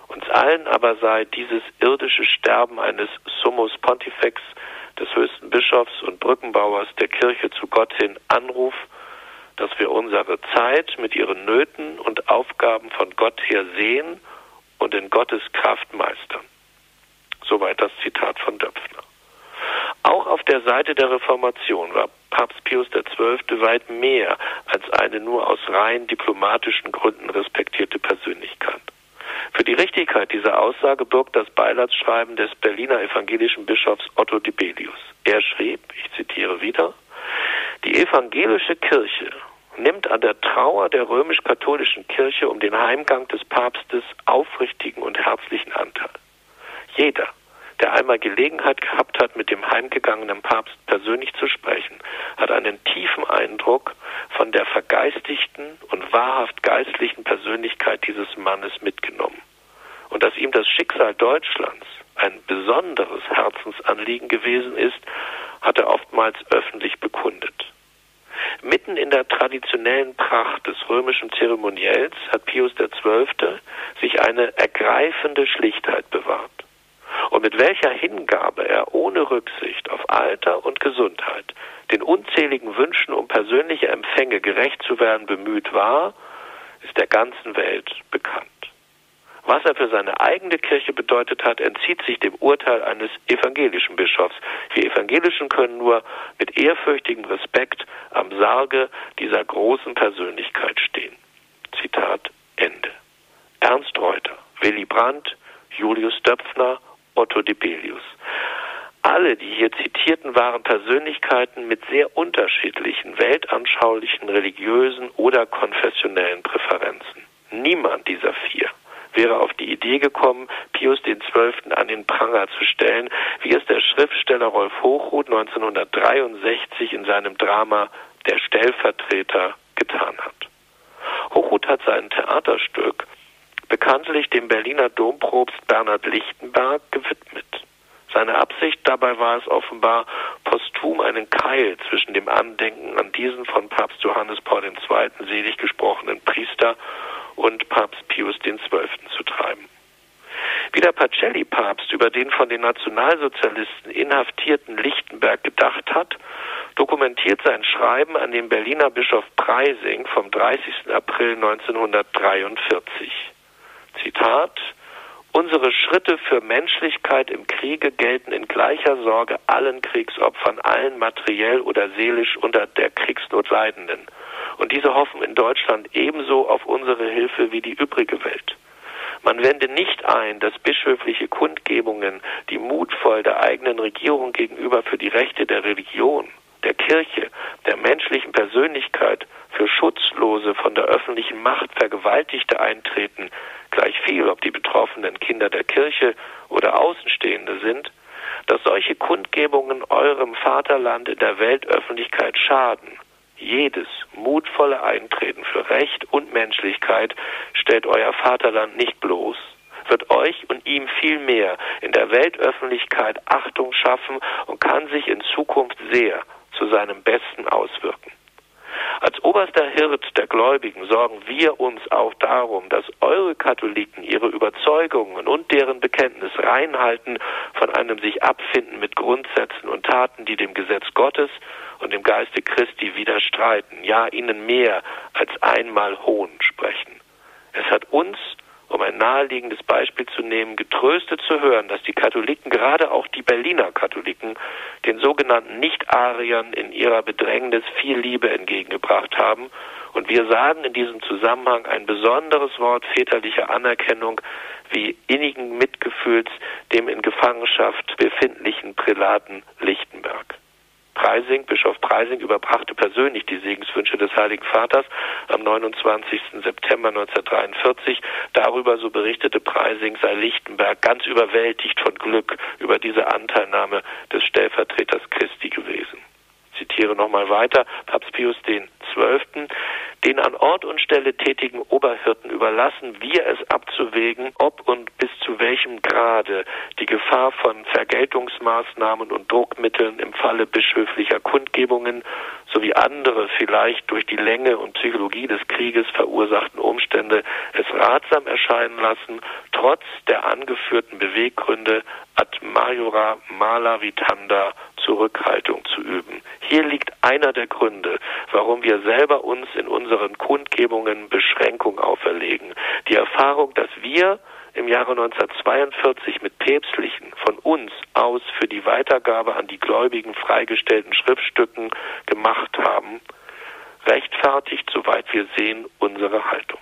Uns allen aber sei dieses irdische Sterben eines Summus Pontifex, des höchsten Bischofs und Brückenbauers der Kirche zu Gott hin, Anruf dass wir unsere Zeit mit ihren Nöten und Aufgaben von Gott her sehen und in Gottes Kraft meistern. Soweit das Zitat von Döpfner. Auch auf der Seite der Reformation war Papst Pius XII. weit mehr als eine nur aus rein diplomatischen Gründen respektierte Persönlichkeit. Für die Richtigkeit dieser Aussage birgt das Beilatsschreiben des Berliner evangelischen Bischofs Otto Dibelius. Er schrieb, ich zitiere wieder, die evangelische Kirche nimmt an der Trauer der römisch-katholischen Kirche um den Heimgang des Papstes aufrichtigen und herzlichen Anteil. Jeder, der einmal Gelegenheit gehabt hat, mit dem heimgegangenen Papst persönlich zu sprechen, hat einen tiefen Eindruck von der vergeistigten und wahrhaft geistlichen Persönlichkeit dieses Mannes mitgenommen. Und dass ihm das Schicksal Deutschlands ein besonderes Herzensanliegen gewesen ist, hat er oftmals öffentlich bekundet. Mitten in der traditionellen Pracht des römischen Zeremoniells hat Pius XII. sich eine ergreifende Schlichtheit bewahrt. Und mit welcher Hingabe er ohne Rücksicht auf Alter und Gesundheit den unzähligen Wünschen um persönliche Empfänge gerecht zu werden bemüht war, ist der ganzen Welt bekannt. Was er für seine eigene Kirche bedeutet hat, entzieht sich dem Urteil eines evangelischen Bischofs. Wir Evangelischen können nur mit ehrfürchtigem Respekt am Sarge dieser großen Persönlichkeit stehen. Zitat Ende. Ernst Reuter, Willy Brandt, Julius Döpfner, Otto Dibelius. Alle, die hier zitierten, waren Persönlichkeiten mit sehr unterschiedlichen weltanschaulichen, religiösen oder konfessionellen Präferenzen. Niemand dieser vier wäre auf die Idee gekommen, Pius XII. an den Pranger zu stellen, wie es der Schriftsteller Rolf Hochhuth 1963 in seinem Drama Der Stellvertreter getan hat. Hochhuth hat sein Theaterstück bekanntlich dem Berliner Dompropst Bernhard Lichtenberg gewidmet. Seine Absicht dabei war es offenbar, posthum einen Keil zwischen dem Andenken an diesen von Papst Johannes Paul II. selig gesprochenen Priester und Papst Pius XII. zu treiben. Wie der Pacelli-Papst über den von den Nationalsozialisten inhaftierten Lichtenberg gedacht hat, dokumentiert sein Schreiben an den Berliner Bischof Preising vom 30. April 1943. Zitat Unsere Schritte für Menschlichkeit im Kriege gelten in gleicher Sorge allen Kriegsopfern, allen materiell oder seelisch unter der Kriegsnot Leidenden. Und diese hoffen in Deutschland ebenso auf unsere Hilfe wie die übrige Welt. Man wende nicht ein, dass bischöfliche Kundgebungen, die mutvoll der eigenen Regierung gegenüber für die Rechte der Religion, der Kirche, der menschlichen Persönlichkeit, für Schutzlose von der öffentlichen Macht Vergewaltigte eintreten, gleich viel, ob die Betroffenen Kinder der Kirche oder Außenstehende sind, dass solche Kundgebungen eurem Vaterland in der Weltöffentlichkeit schaden. Jedes mutvolle Eintreten für Recht und Menschlichkeit stellt euer Vaterland nicht bloß, wird euch und ihm vielmehr in der Weltöffentlichkeit Achtung schaffen und kann sich in Zukunft sehr zu seinem Besten auswirken. Als oberster Hirt der Gläubigen sorgen wir uns auch darum, dass eure Katholiken ihre Überzeugungen und deren Bekenntnis reinhalten von einem sich abfinden mit Grundsätzen und Taten, die dem Gesetz Gottes und dem Geiste Christi widerstreiten, ja ihnen mehr als einmal Hohn sprechen. Es hat uns um ein naheliegendes Beispiel zu nehmen, getröstet zu hören, dass die Katholiken, gerade auch die Berliner Katholiken, den sogenannten Nicht-Ariern in ihrer Bedrängnis viel Liebe entgegengebracht haben. Und wir sagen in diesem Zusammenhang ein besonderes Wort väterlicher Anerkennung wie innigen Mitgefühls dem in Gefangenschaft befindlichen Prälaten Lichtenberg. Preising, Bischof Preising überbrachte persönlich die Segenswünsche des Heiligen Vaters am 29. September 1943. Darüber, so berichtete Preising, sei Lichtenberg ganz überwältigt von Glück über diese Anteilnahme des Stellvertreters Christi gewesen. Zitiere nochmal weiter, Papst Pius XII. Den an Ort und Stelle tätigen Oberhirten überlassen wir es abzuwägen, ob und bis zu welchem Grade die Gefahr von Vergeltungsmaßnahmen und Druckmitteln im Falle bischöflicher Kundgebungen sowie andere vielleicht durch die Länge und Psychologie des Krieges verursachten Umstände es ratsam erscheinen lassen, trotz der angeführten Beweggründe ad majora mala vitanda Zurückhaltung zu üben. Hier liegt einer der Gründe, warum wir selber uns in unseren Kundgebungen Beschränkung auferlegen. Die Erfahrung, dass wir im Jahre 1942 mit päpstlichen von uns aus für die Weitergabe an die Gläubigen freigestellten Schriftstücken gemacht haben, rechtfertigt, soweit wir sehen, unsere Haltung.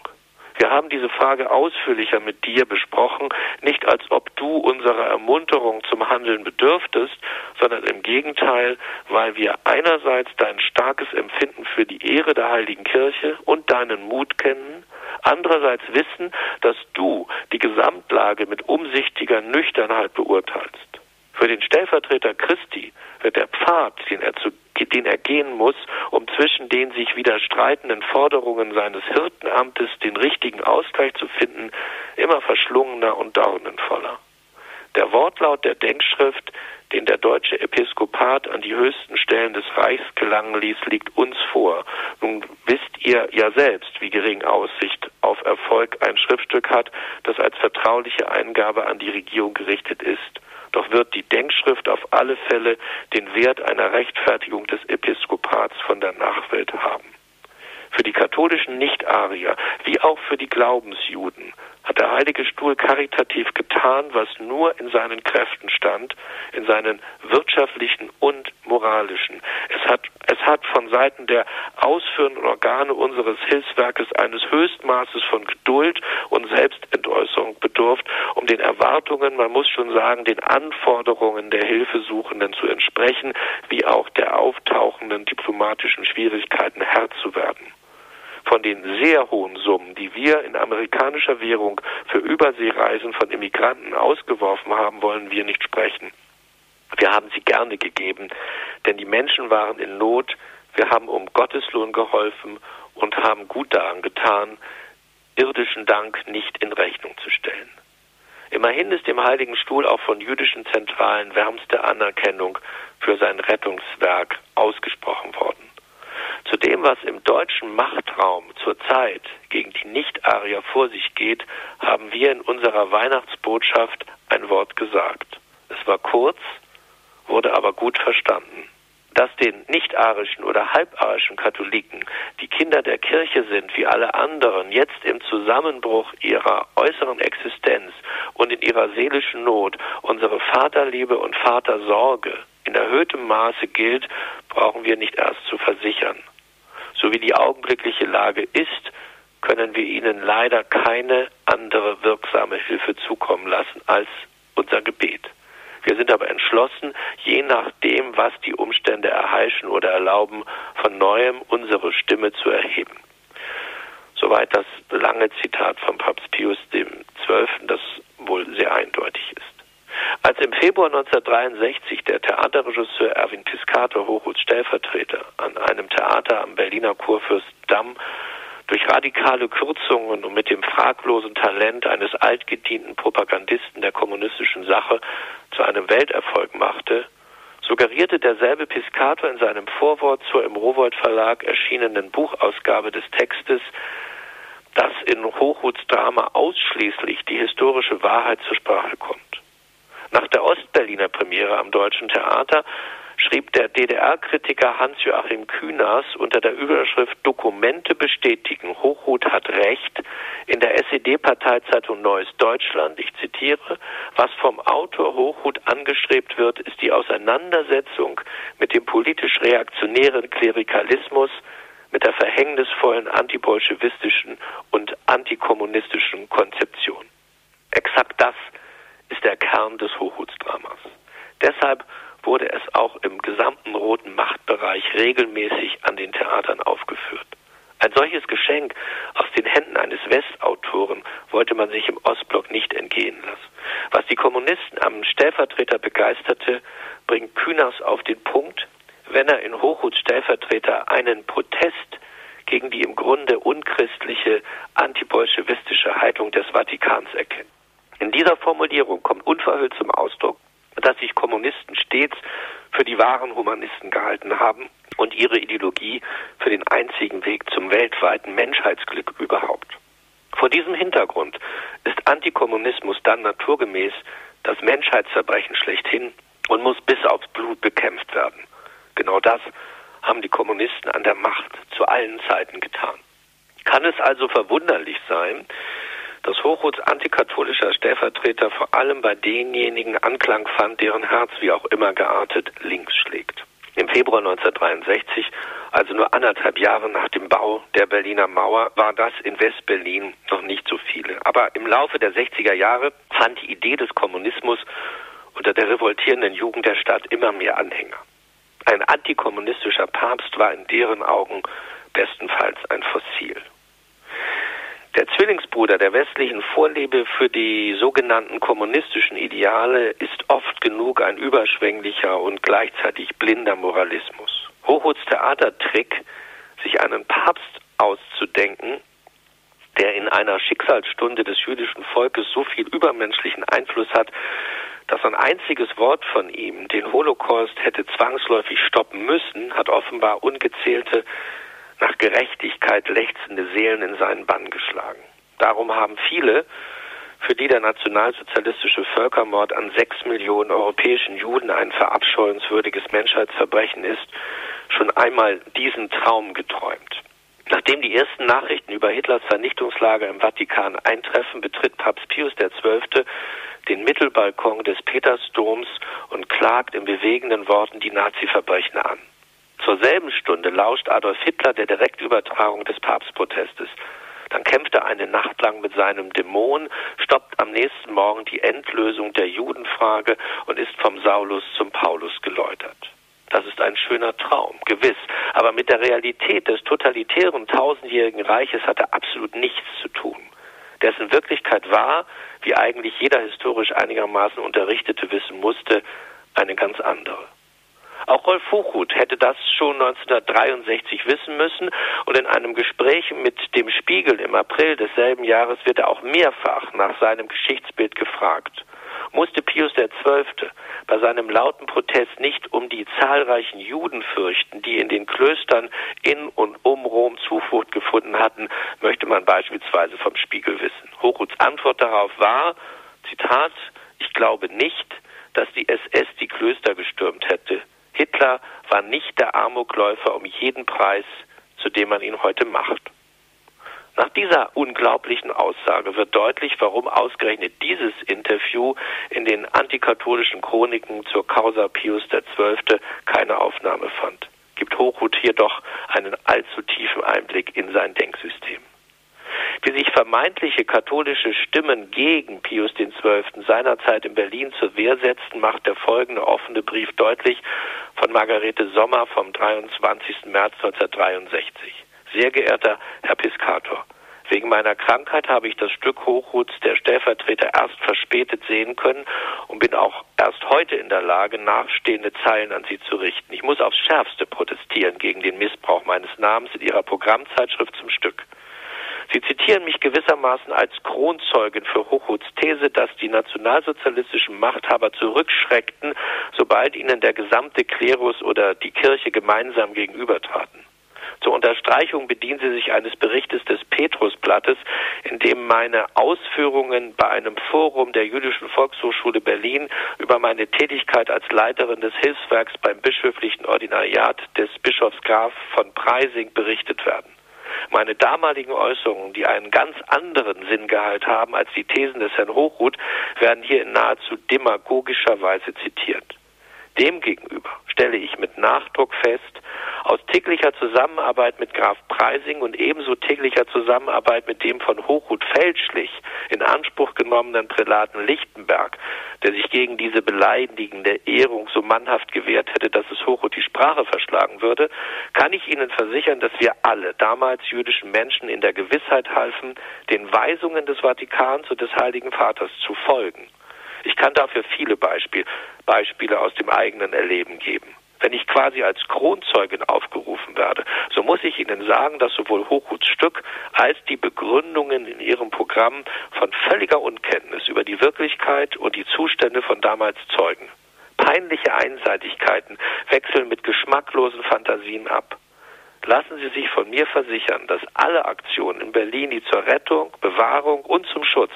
Wir haben diese Frage ausführlicher mit dir besprochen, nicht als ob du unserer Ermunterung zum Handeln bedürftest, sondern im Gegenteil, weil wir einerseits dein starkes Empfinden für die Ehre der heiligen Kirche und deinen Mut kennen, andererseits wissen, dass du die Gesamtlage mit umsichtiger Nüchternheit beurteilst. Für den Stellvertreter Christi wird der Pfad, den er, zu, den er gehen muss, um zwischen den sich widerstreitenden Forderungen seines Hirtenamtes den richtigen Ausgleich zu finden, immer verschlungener und dornenvoller. Der Wortlaut der Denkschrift, den der deutsche Episkopat an die höchsten Stellen des Reichs gelangen ließ, liegt uns vor. Nun wisst ihr ja selbst, wie gering Aussicht auf Erfolg ein Schriftstück hat, das als vertrauliche Eingabe an die Regierung gerichtet ist. Doch wird die Denkschrift auf alle Fälle den Wert einer Rechtfertigung des Episkopats von der Nachwelt haben. Für die katholischen Nicht-Arier wie auch für die Glaubensjuden hat der Heilige Stuhl karitativ getan, was nur in seinen Kräften stand, in seinen wirtschaftlichen und moralischen. Es hat, es hat von Seiten der ausführenden Organe unseres Hilfswerkes eines Höchstmaßes von Geduld und Selbstentäußerung bedurft, um den Erwartungen, man muss schon sagen, den Anforderungen der Hilfesuchenden zu entsprechen, wie auch der auftauchenden diplomatischen Schwierigkeiten Herr zu werden von den sehr hohen Summen, die wir in amerikanischer Währung für Überseereisen von Immigranten ausgeworfen haben, wollen wir nicht sprechen. Wir haben sie gerne gegeben, denn die Menschen waren in Not, wir haben um Gotteslohn geholfen und haben gut daran getan, irdischen Dank nicht in Rechnung zu stellen. Immerhin ist dem Heiligen Stuhl auch von jüdischen Zentralen wärmste Anerkennung für sein Rettungswerk ausgesprochen worden. Zu dem, was im deutschen Machtraum zurzeit gegen die Nicht-Arier vor sich geht, haben wir in unserer Weihnachtsbotschaft ein Wort gesagt. Es war kurz, wurde aber gut verstanden. Dass den nicht-arischen oder halbarischen Katholiken, die Kinder der Kirche sind wie alle anderen, jetzt im Zusammenbruch ihrer äußeren Existenz und in ihrer seelischen Not unsere Vaterliebe und Vatersorge in erhöhtem Maße gilt, brauchen wir nicht erst zu versichern. So wie die augenblickliche Lage ist, können wir ihnen leider keine andere wirksame Hilfe zukommen lassen als unser Gebet. Wir sind aber entschlossen, je nachdem, was die Umstände erheischen oder erlauben, von neuem unsere Stimme zu erheben. Soweit das lange Zitat von Papst Pius XII., das wohl sehr eindeutig ist. Als im Februar 1963 der Theaterregisseur Erwin Piscator Hochhuts Stellvertreter an einem Theater am Berliner Kurfürstdamm durch radikale Kürzungen und mit dem fraglosen Talent eines altgedienten Propagandisten der kommunistischen Sache zu einem Welterfolg machte, suggerierte derselbe Piscator in seinem Vorwort zur im Rowold Verlag erschienenen Buchausgabe des Textes, dass in Hochhuts Drama ausschließlich die historische Wahrheit zur Sprache kommt. Nach der Ostberliner Premiere am Deutschen Theater schrieb der DDR-Kritiker Hans-Joachim Kühners unter der Überschrift Dokumente bestätigen, Hochhut hat Recht, in der SED-Parteizeitung Neues Deutschland, ich zitiere, was vom Autor Hochhut angestrebt wird, ist die Auseinandersetzung mit dem politisch reaktionären Klerikalismus, mit der verhängnisvollen antibolschewistischen und antikommunistischen Konzeption. Exakt das ist der Kern des Hochhutsdramas. Deshalb wurde es auch im gesamten roten Machtbereich regelmäßig an den Theatern aufgeführt. Ein solches Geschenk aus den Händen eines Westautoren wollte man sich im Ostblock nicht entgehen lassen. Was die Kommunisten am Stellvertreter begeisterte, bringt Kühners auf den Punkt, wenn er in Hochhuts Stellvertreter einen Protest gegen die im Grunde unchristliche antibolschewistische Haltung des Vatikans erkennt. In dieser Formulierung kommt unverhüllt zum Ausdruck, dass sich Kommunisten stets für die wahren Humanisten gehalten haben und ihre Ideologie für den einzigen Weg zum weltweiten Menschheitsglück überhaupt. Vor diesem Hintergrund ist Antikommunismus dann naturgemäß das Menschheitsverbrechen schlechthin und muss bis aufs Blut bekämpft werden. Genau das haben die Kommunisten an der Macht zu allen Zeiten getan. Kann es also verwunderlich sein, dass Hochhuts antikatholischer Stellvertreter vor allem bei denjenigen Anklang fand, deren Herz wie auch immer geartet links schlägt. Im Februar 1963 also nur anderthalb Jahre nach dem Bau der Berliner Mauer, war das in Westberlin noch nicht so viele. Aber im Laufe der 60er Jahre fand die Idee des Kommunismus unter der revoltierenden Jugend der Stadt immer mehr Anhänger. Ein antikommunistischer Papst war in deren Augen bestenfalls ein Fossil. Der Zwillingsbruder der westlichen Vorliebe für die sogenannten kommunistischen Ideale ist oft genug ein überschwänglicher und gleichzeitig blinder Moralismus. Hochhuts Theatertrick, sich einen Papst auszudenken, der in einer Schicksalsstunde des jüdischen Volkes so viel übermenschlichen Einfluss hat, dass ein einziges Wort von ihm den Holocaust hätte zwangsläufig stoppen müssen, hat offenbar ungezählte, nach Gerechtigkeit lechzende Seelen in seinen Bann geschlagen. Darum haben viele, für die der nationalsozialistische Völkermord an sechs Millionen europäischen Juden ein verabscheuenswürdiges Menschheitsverbrechen ist, schon einmal diesen Traum geträumt. Nachdem die ersten Nachrichten über Hitlers Vernichtungslager im Vatikan eintreffen, betritt Papst Pius XII. den Mittelbalkon des Petersdoms und klagt in bewegenden Worten die Nazi-Verbrechen an. Zur selben Stunde lauscht Adolf Hitler der Direktübertragung des Papstprotestes. Dann kämpft er eine Nacht lang mit seinem Dämon, stoppt am nächsten Morgen die Endlösung der Judenfrage und ist vom Saulus zum Paulus geläutert. Das ist ein schöner Traum, gewiss. Aber mit der Realität des totalitären tausendjährigen Reiches hat er absolut nichts zu tun. Dessen Wirklichkeit war, wie eigentlich jeder historisch einigermaßen Unterrichtete wissen musste, eine ganz andere. Auch Rolf Fuchut hätte das schon 1963 wissen müssen und in einem Gespräch mit dem Spiegel im April desselben Jahres wird er auch mehrfach nach seinem Geschichtsbild gefragt musste Pius XII. bei seinem lauten Protest nicht um die zahlreichen Juden fürchten, die in den Klöstern in und um Rom Zuflucht gefunden hatten, möchte man beispielsweise vom Spiegel wissen. Hochhuts Antwort darauf war, Zitat, ich glaube nicht, dass die SS die Klöster gestürmt hätte. Hitler war nicht der Amokläufer um jeden Preis, zu dem man ihn heute macht. Nach dieser unglaublichen Aussage wird deutlich, warum ausgerechnet dieses Interview in den antikatholischen Chroniken zur Causa Pius XII. keine Aufnahme fand. Gibt Hochhut hier doch einen allzu tiefen Einblick in sein Denksystem. Wie sich vermeintliche katholische Stimmen gegen Pius XII. seinerzeit in Berlin zur Wehr setzten, macht der folgende offene Brief deutlich von Margarete Sommer vom 23. März 1963. Sehr geehrter Herr Piscator, wegen meiner Krankheit habe ich das Stück Hochhuts der Stellvertreter erst verspätet sehen können und bin auch erst heute in der Lage, nachstehende Zeilen an Sie zu richten. Ich muss aufs Schärfste protestieren gegen den Missbrauch meines Namens in Ihrer Programmzeitschrift zum Stück. Sie zitieren mich gewissermaßen als Kronzeugin für Hochhuts These, dass die nationalsozialistischen Machthaber zurückschreckten, sobald ihnen der gesamte Klerus oder die Kirche gemeinsam gegenübertraten. Zur Unterstreichung bedienen sie sich eines Berichtes des Petrusblattes, in dem meine Ausführungen bei einem Forum der Jüdischen Volkshochschule Berlin über meine Tätigkeit als Leiterin des Hilfswerks beim bischöflichen Ordinariat des Bischofs Graf von Preising berichtet werden. Meine damaligen Äußerungen, die einen ganz anderen Sinngehalt haben als die Thesen des Herrn Hochhuth, werden hier in nahezu demagogischer Weise zitiert. Demgegenüber stelle ich mit Nachdruck fest, aus täglicher Zusammenarbeit mit Graf Preising und ebenso täglicher Zusammenarbeit mit dem von Hochhut fälschlich in Anspruch genommenen Prälaten Lichtenberg, der sich gegen diese beleidigende Ehrung so mannhaft gewehrt hätte, dass es Hochhut die Sprache verschlagen würde, kann ich Ihnen versichern, dass wir alle damals jüdischen Menschen in der Gewissheit halfen, den Weisungen des Vatikans und des Heiligen Vaters zu folgen. Ich kann dafür viele Beispiele, Beispiele aus dem eigenen Erleben geben. Wenn ich quasi als Kronzeugin aufgerufen werde, so muss ich Ihnen sagen, dass sowohl Hochhuts Stück als die Begründungen in Ihrem Programm von völliger Unkenntnis über die Wirklichkeit und die Zustände von damals zeugen. Peinliche Einseitigkeiten wechseln mit geschmacklosen Fantasien ab. Lassen Sie sich von mir versichern, dass alle Aktionen in Berlin, die zur Rettung, Bewahrung und zum Schutz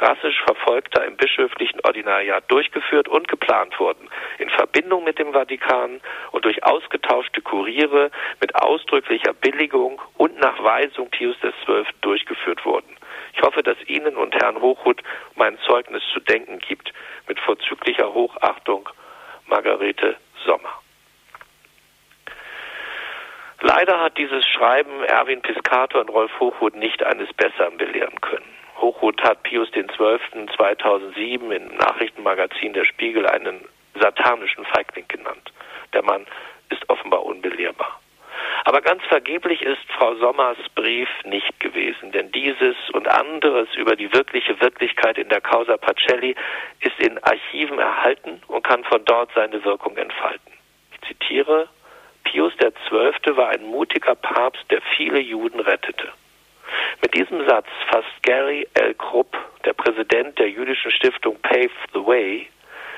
rassisch Verfolgter im bischöflichen Ordinariat durchgeführt und geplant wurden, in Verbindung mit dem Vatikan und durch ausgetauschte Kuriere mit ausdrücklicher Billigung und nach Weisung Pius XII. durchgeführt wurden. Ich hoffe, dass Ihnen und Herrn Hochhuth mein Zeugnis zu denken gibt. Mit vorzüglicher Hochachtung, Margarete Sommer. Leider hat dieses Schreiben Erwin Piscator und Rolf Hochhuth nicht eines Besseren belehren können. Hochhuth hat Pius XII. 2007 im Nachrichtenmagazin Der Spiegel einen satanischen Feigling genannt. Der Mann ist offenbar unbelehrbar. Aber ganz vergeblich ist Frau Sommers Brief nicht gewesen, denn dieses und anderes über die wirkliche Wirklichkeit in der Causa Pacelli ist in Archiven erhalten und kann von dort seine Wirkung entfalten. Ich zitiere, Pius XII. war ein mutiger Papst, der viele Juden rettete. Mit diesem Satz fasst Gary L. Krupp, der Präsident der jüdischen Stiftung Pave the Way,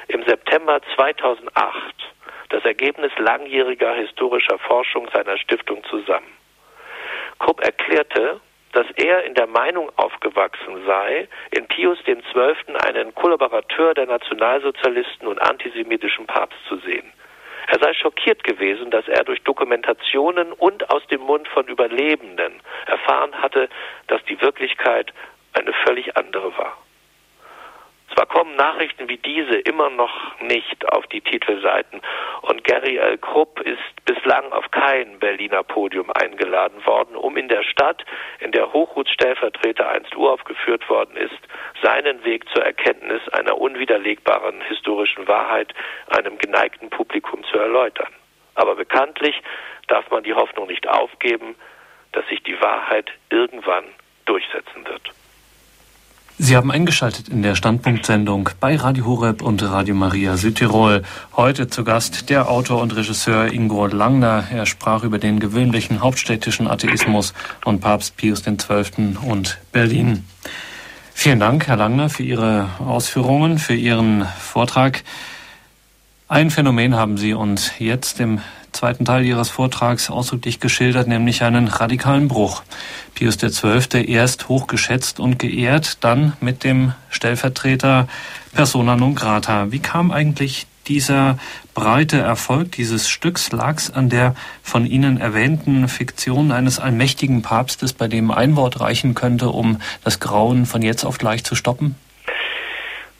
im September 2008 das Ergebnis langjähriger historischer Forschung seiner Stiftung zusammen. Krupp erklärte, dass er in der Meinung aufgewachsen sei, in Pius XII. einen Kollaborateur der Nationalsozialisten und antisemitischen Papst zu sehen. Er sei schockiert gewesen, dass er durch Dokumentationen und aus dem Mund von Überlebenden erfahren hatte, dass die Wirklichkeit eine völlig andere war. Zwar kommen Nachrichten wie diese immer noch nicht auf die Titelseiten und Gary L. Krupp ist bislang auf kein Berliner Podium eingeladen worden, um in der Stadt, in der Hochhuts Stellvertreter einst uraufgeführt worden ist, seinen Weg zur Erkenntnis einer unwiderlegbaren historischen Wahrheit einem geneigten Publikum zu erläutern. Aber bekanntlich darf man die Hoffnung nicht aufgeben, dass sich die Wahrheit irgendwann durchsetzen wird. Sie haben eingeschaltet in der Standpunktsendung bei Radio Horeb und Radio Maria Südtirol. Heute zu Gast der Autor und Regisseur Ingo Langner. Er sprach über den gewöhnlichen hauptstädtischen Atheismus und Papst Pius XII. und Berlin. Vielen Dank, Herr Langner, für Ihre Ausführungen, für Ihren Vortrag. Ein Phänomen haben Sie uns jetzt im zweiten Teil Ihres Vortrags ausdrücklich geschildert, nämlich einen radikalen Bruch. Pius XII. erst hochgeschätzt und geehrt, dann mit dem Stellvertreter Persona non grata. Wie kam eigentlich dieser breite Erfolg dieses Stücks? Lag es an der von Ihnen erwähnten Fiktion eines allmächtigen Papstes, bei dem ein Wort reichen könnte, um das Grauen von jetzt auf gleich zu stoppen?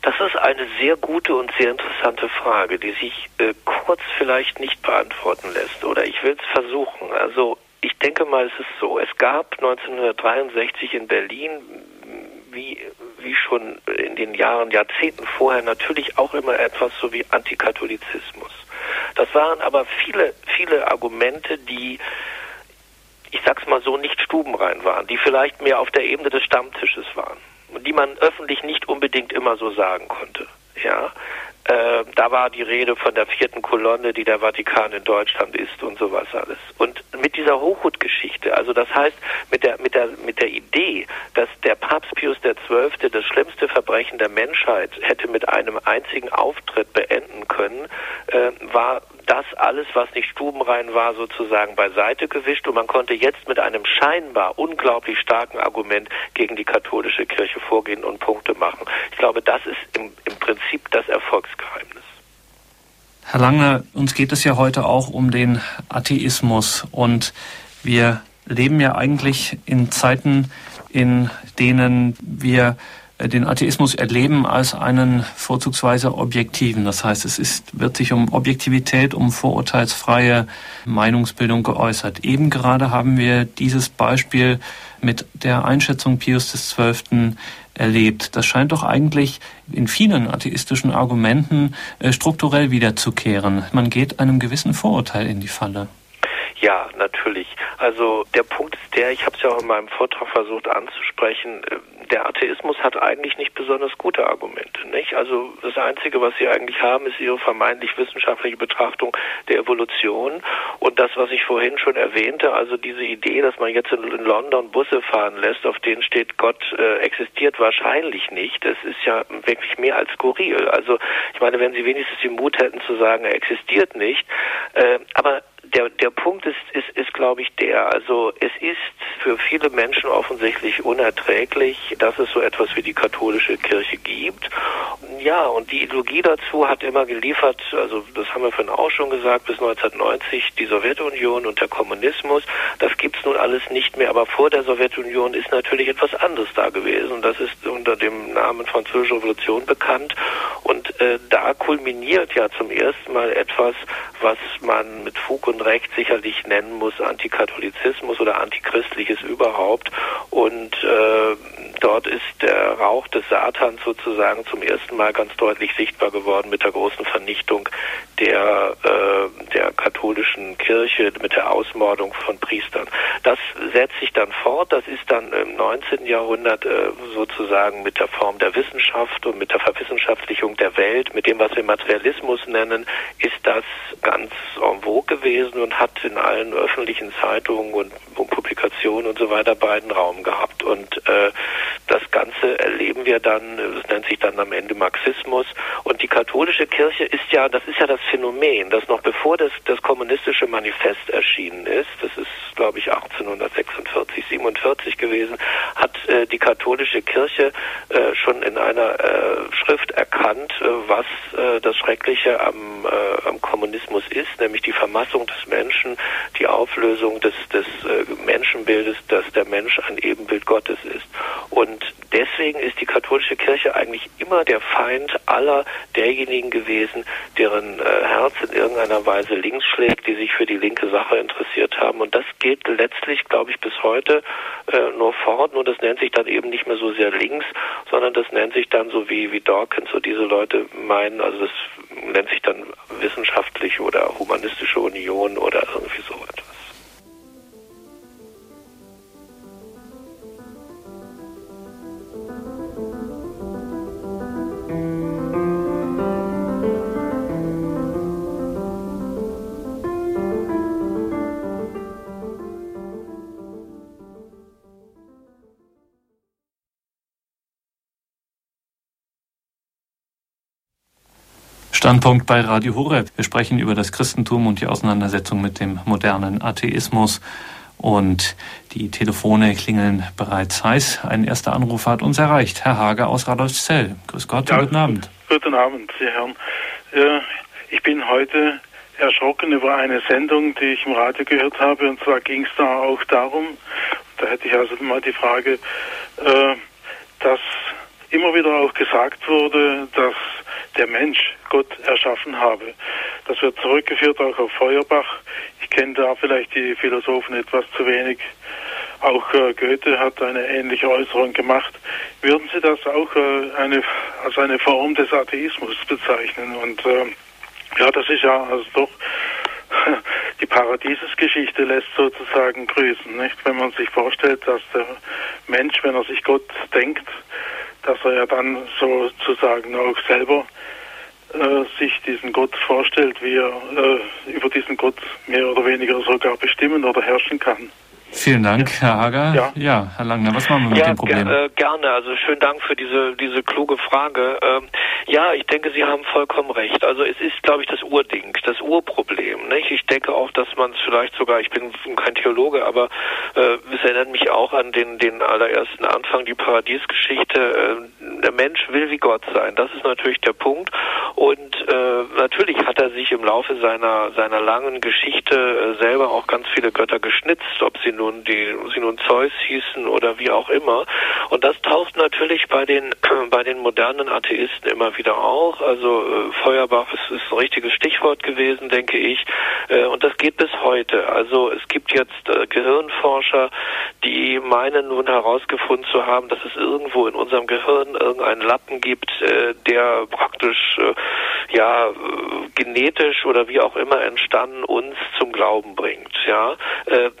Das ist eine sehr gute und sehr interessante Frage, die sich äh, kurz vielleicht nicht beantworten lässt. Oder ich will es versuchen. Also ich denke mal, es ist so. Es gab 1963 in Berlin, wie, wie schon in den Jahren, Jahrzehnten vorher, natürlich auch immer etwas so wie Antikatholizismus. Das waren aber viele, viele Argumente, die ich sag's mal so, nicht stubenrein waren, die vielleicht mehr auf der Ebene des Stammtisches waren die man öffentlich nicht unbedingt immer so sagen konnte. Ja, äh, da war die Rede von der vierten Kolonne, die der Vatikan in Deutschland ist und sowas alles. Und mit dieser Hochhut-Geschichte, also das heißt mit der mit der mit der Idee, dass der Papst Pius XII. das schlimmste Verbrechen der Menschheit hätte mit einem einzigen Auftritt beenden können, äh, war das alles, was nicht stubenrein war, sozusagen beiseite gewischt und man konnte jetzt mit einem scheinbar unglaublich starken Argument gegen die katholische Kirche vorgehen und Punkte machen. Ich glaube, das ist im, im Prinzip das Erfolgsgeheimnis. Herr Langner, uns geht es ja heute auch um den Atheismus und wir leben ja eigentlich in Zeiten, in denen wir äh, den Atheismus erleben als einen vorzugsweise objektiven. Das heißt, es ist, wird sich um Objektivität, um vorurteilsfreie Meinungsbildung geäußert. Eben gerade haben wir dieses Beispiel mit der Einschätzung Pius XII. Erlebt. Das scheint doch eigentlich in vielen atheistischen Argumenten äh, strukturell wiederzukehren. Man geht einem gewissen Vorurteil in die Falle. Ja, natürlich. Also der Punkt ist der, ich habe es ja auch in meinem Vortrag versucht anzusprechen, äh, der Atheismus hat eigentlich nicht besonders gute Argumente. Nicht? Also das Einzige, was sie eigentlich haben, ist ihre vermeintlich wissenschaftliche Betrachtung der Evolution und das, was ich vorhin schon erwähnte, also diese Idee, dass man jetzt in, London Busse fahren lässt, auf denen steht, Gott äh, existiert wahrscheinlich nicht. Das ist ja wirklich mehr als skurril. Also ich meine, wenn sie wenigstens den Mut hätten zu sagen, er existiert nicht, äh, aber der, der Punkt ist, ist, ist glaube ich, der, also es ist für viele Menschen offensichtlich unerträglich, dass es so etwas wie die katholische Kirche gibt. Ja, und die Ideologie dazu hat immer geliefert, also das haben wir vorhin auch schon gesagt, bis 1990 die Sowjetunion und der Kommunismus. Das gibt's nun alles nicht mehr, aber vor der Sowjetunion ist natürlich etwas anderes da gewesen. Das ist unter dem Namen Französische Revolution bekannt. Und äh, da kulminiert ja zum ersten Mal etwas, was man mit Fug und Unrecht sicherlich nennen muss Antikatholizismus oder Antichristliches überhaupt. Und äh, dort ist der Rauch des Satans sozusagen zum ersten Mal ganz deutlich sichtbar geworden mit der großen Vernichtung der, äh, der katholischen Kirche, mit der Ausmordung von Priestern. Das setzt sich dann fort. Das ist dann im 19. Jahrhundert äh, sozusagen mit der Form der Wissenschaft und mit der Verwissenschaftlichung der Welt, mit dem, was wir Materialismus nennen, ist das ganz en vogue gewesen und hat in allen öffentlichen Zeitungen und, Publikationen und so weiter beiden Raum gehabt. Und äh, das Ganze erleben wir dann, das nennt sich dann am Ende Marxismus. Und die katholische Kirche ist ja, das ist ja das Phänomen, dass noch bevor das, das kommunistische Manifest erschienen ist, das ist, glaube ich, 1846, 47 gewesen, hat äh, die katholische Kirche äh, schon in einer äh, Schrift erkannt, äh, was äh, das Schreckliche am, äh, am Kommunismus ist, nämlich die Vermassung Menschen, die Auflösung des, des Menschenbildes, dass der Mensch ein Ebenbild Gottes ist. Und deswegen ist die katholische Kirche eigentlich immer der Feind aller derjenigen gewesen, deren Herz in irgendeiner Weise links schlägt, die sich für die linke Sache interessiert haben. Und das geht letztlich, glaube ich, bis heute nur fort. Nur das nennt sich dann eben nicht mehr so sehr links, sondern das nennt sich dann so wie, wie Dawkins, so diese Leute meinen, also das nennt sich dann wissenschaftliche oder humanistische Union oder irgendwie so Standpunkt bei Radio Horeb. Wir sprechen über das Christentum und die Auseinandersetzung mit dem modernen Atheismus. Und die Telefone klingeln bereits heiß. Ein erster Anruf hat uns erreicht. Herr Hager aus Radolfzell. Grüß Gott ja, guten Abend. Guten Abend, Sie Herren. Ich bin heute erschrocken über eine Sendung, die ich im Radio gehört habe. Und zwar ging es da auch darum, da hätte ich also mal die Frage, äh, dass immer wieder auch gesagt wurde, dass der Mensch Gott erschaffen habe. Das wird zurückgeführt auch auf Feuerbach. Ich kenne da vielleicht die Philosophen etwas zu wenig. Auch äh, Goethe hat eine ähnliche Äußerung gemacht. Würden Sie das auch äh, eine, als eine Form des Atheismus bezeichnen? Und äh, ja, das ist ja also doch die Paradiesesgeschichte lässt sozusagen grüßen, nicht? Wenn man sich vorstellt, dass der Mensch, wenn er sich Gott denkt, dass er ja dann sozusagen auch selber äh, sich diesen Gott vorstellt, wie er äh, über diesen Gott mehr oder weniger sogar bestimmen oder herrschen kann. Vielen Dank, Herr Hager. Ja, ja Herr Langner, was machen wir mit ja, dem Problem? Äh, gerne, also schönen Dank für diese, diese kluge Frage. Ähm, ja, ich denke, Sie haben vollkommen recht. Also es ist, glaube ich, das Urding, das Urproblem. Nicht? Ich denke auch, dass man es vielleicht sogar, ich bin kein Theologe, aber äh, es erinnert mich auch an den, den allerersten Anfang, die Paradiesgeschichte. Äh, der Mensch will wie Gott sein. Das ist natürlich der Punkt. Und äh, natürlich hat er sich im Laufe seiner, seiner langen Geschichte äh, selber auch ganz viele Götter geschnitzt, ob sie nur nun die sie nun Zeus hießen oder wie auch immer. Und das taucht natürlich bei den bei den modernen Atheisten immer wieder auch. Also äh, Feuerbach ist, ist ein richtiges Stichwort gewesen, denke ich. Äh, und das geht bis heute. Also es gibt jetzt äh, Gehirnforscher, die meinen nun herausgefunden zu haben, dass es irgendwo in unserem Gehirn irgendeinen Lappen gibt, äh, der praktisch äh, ja äh, genetisch oder wie auch immer entstanden uns zum Glauben bringt. Ja,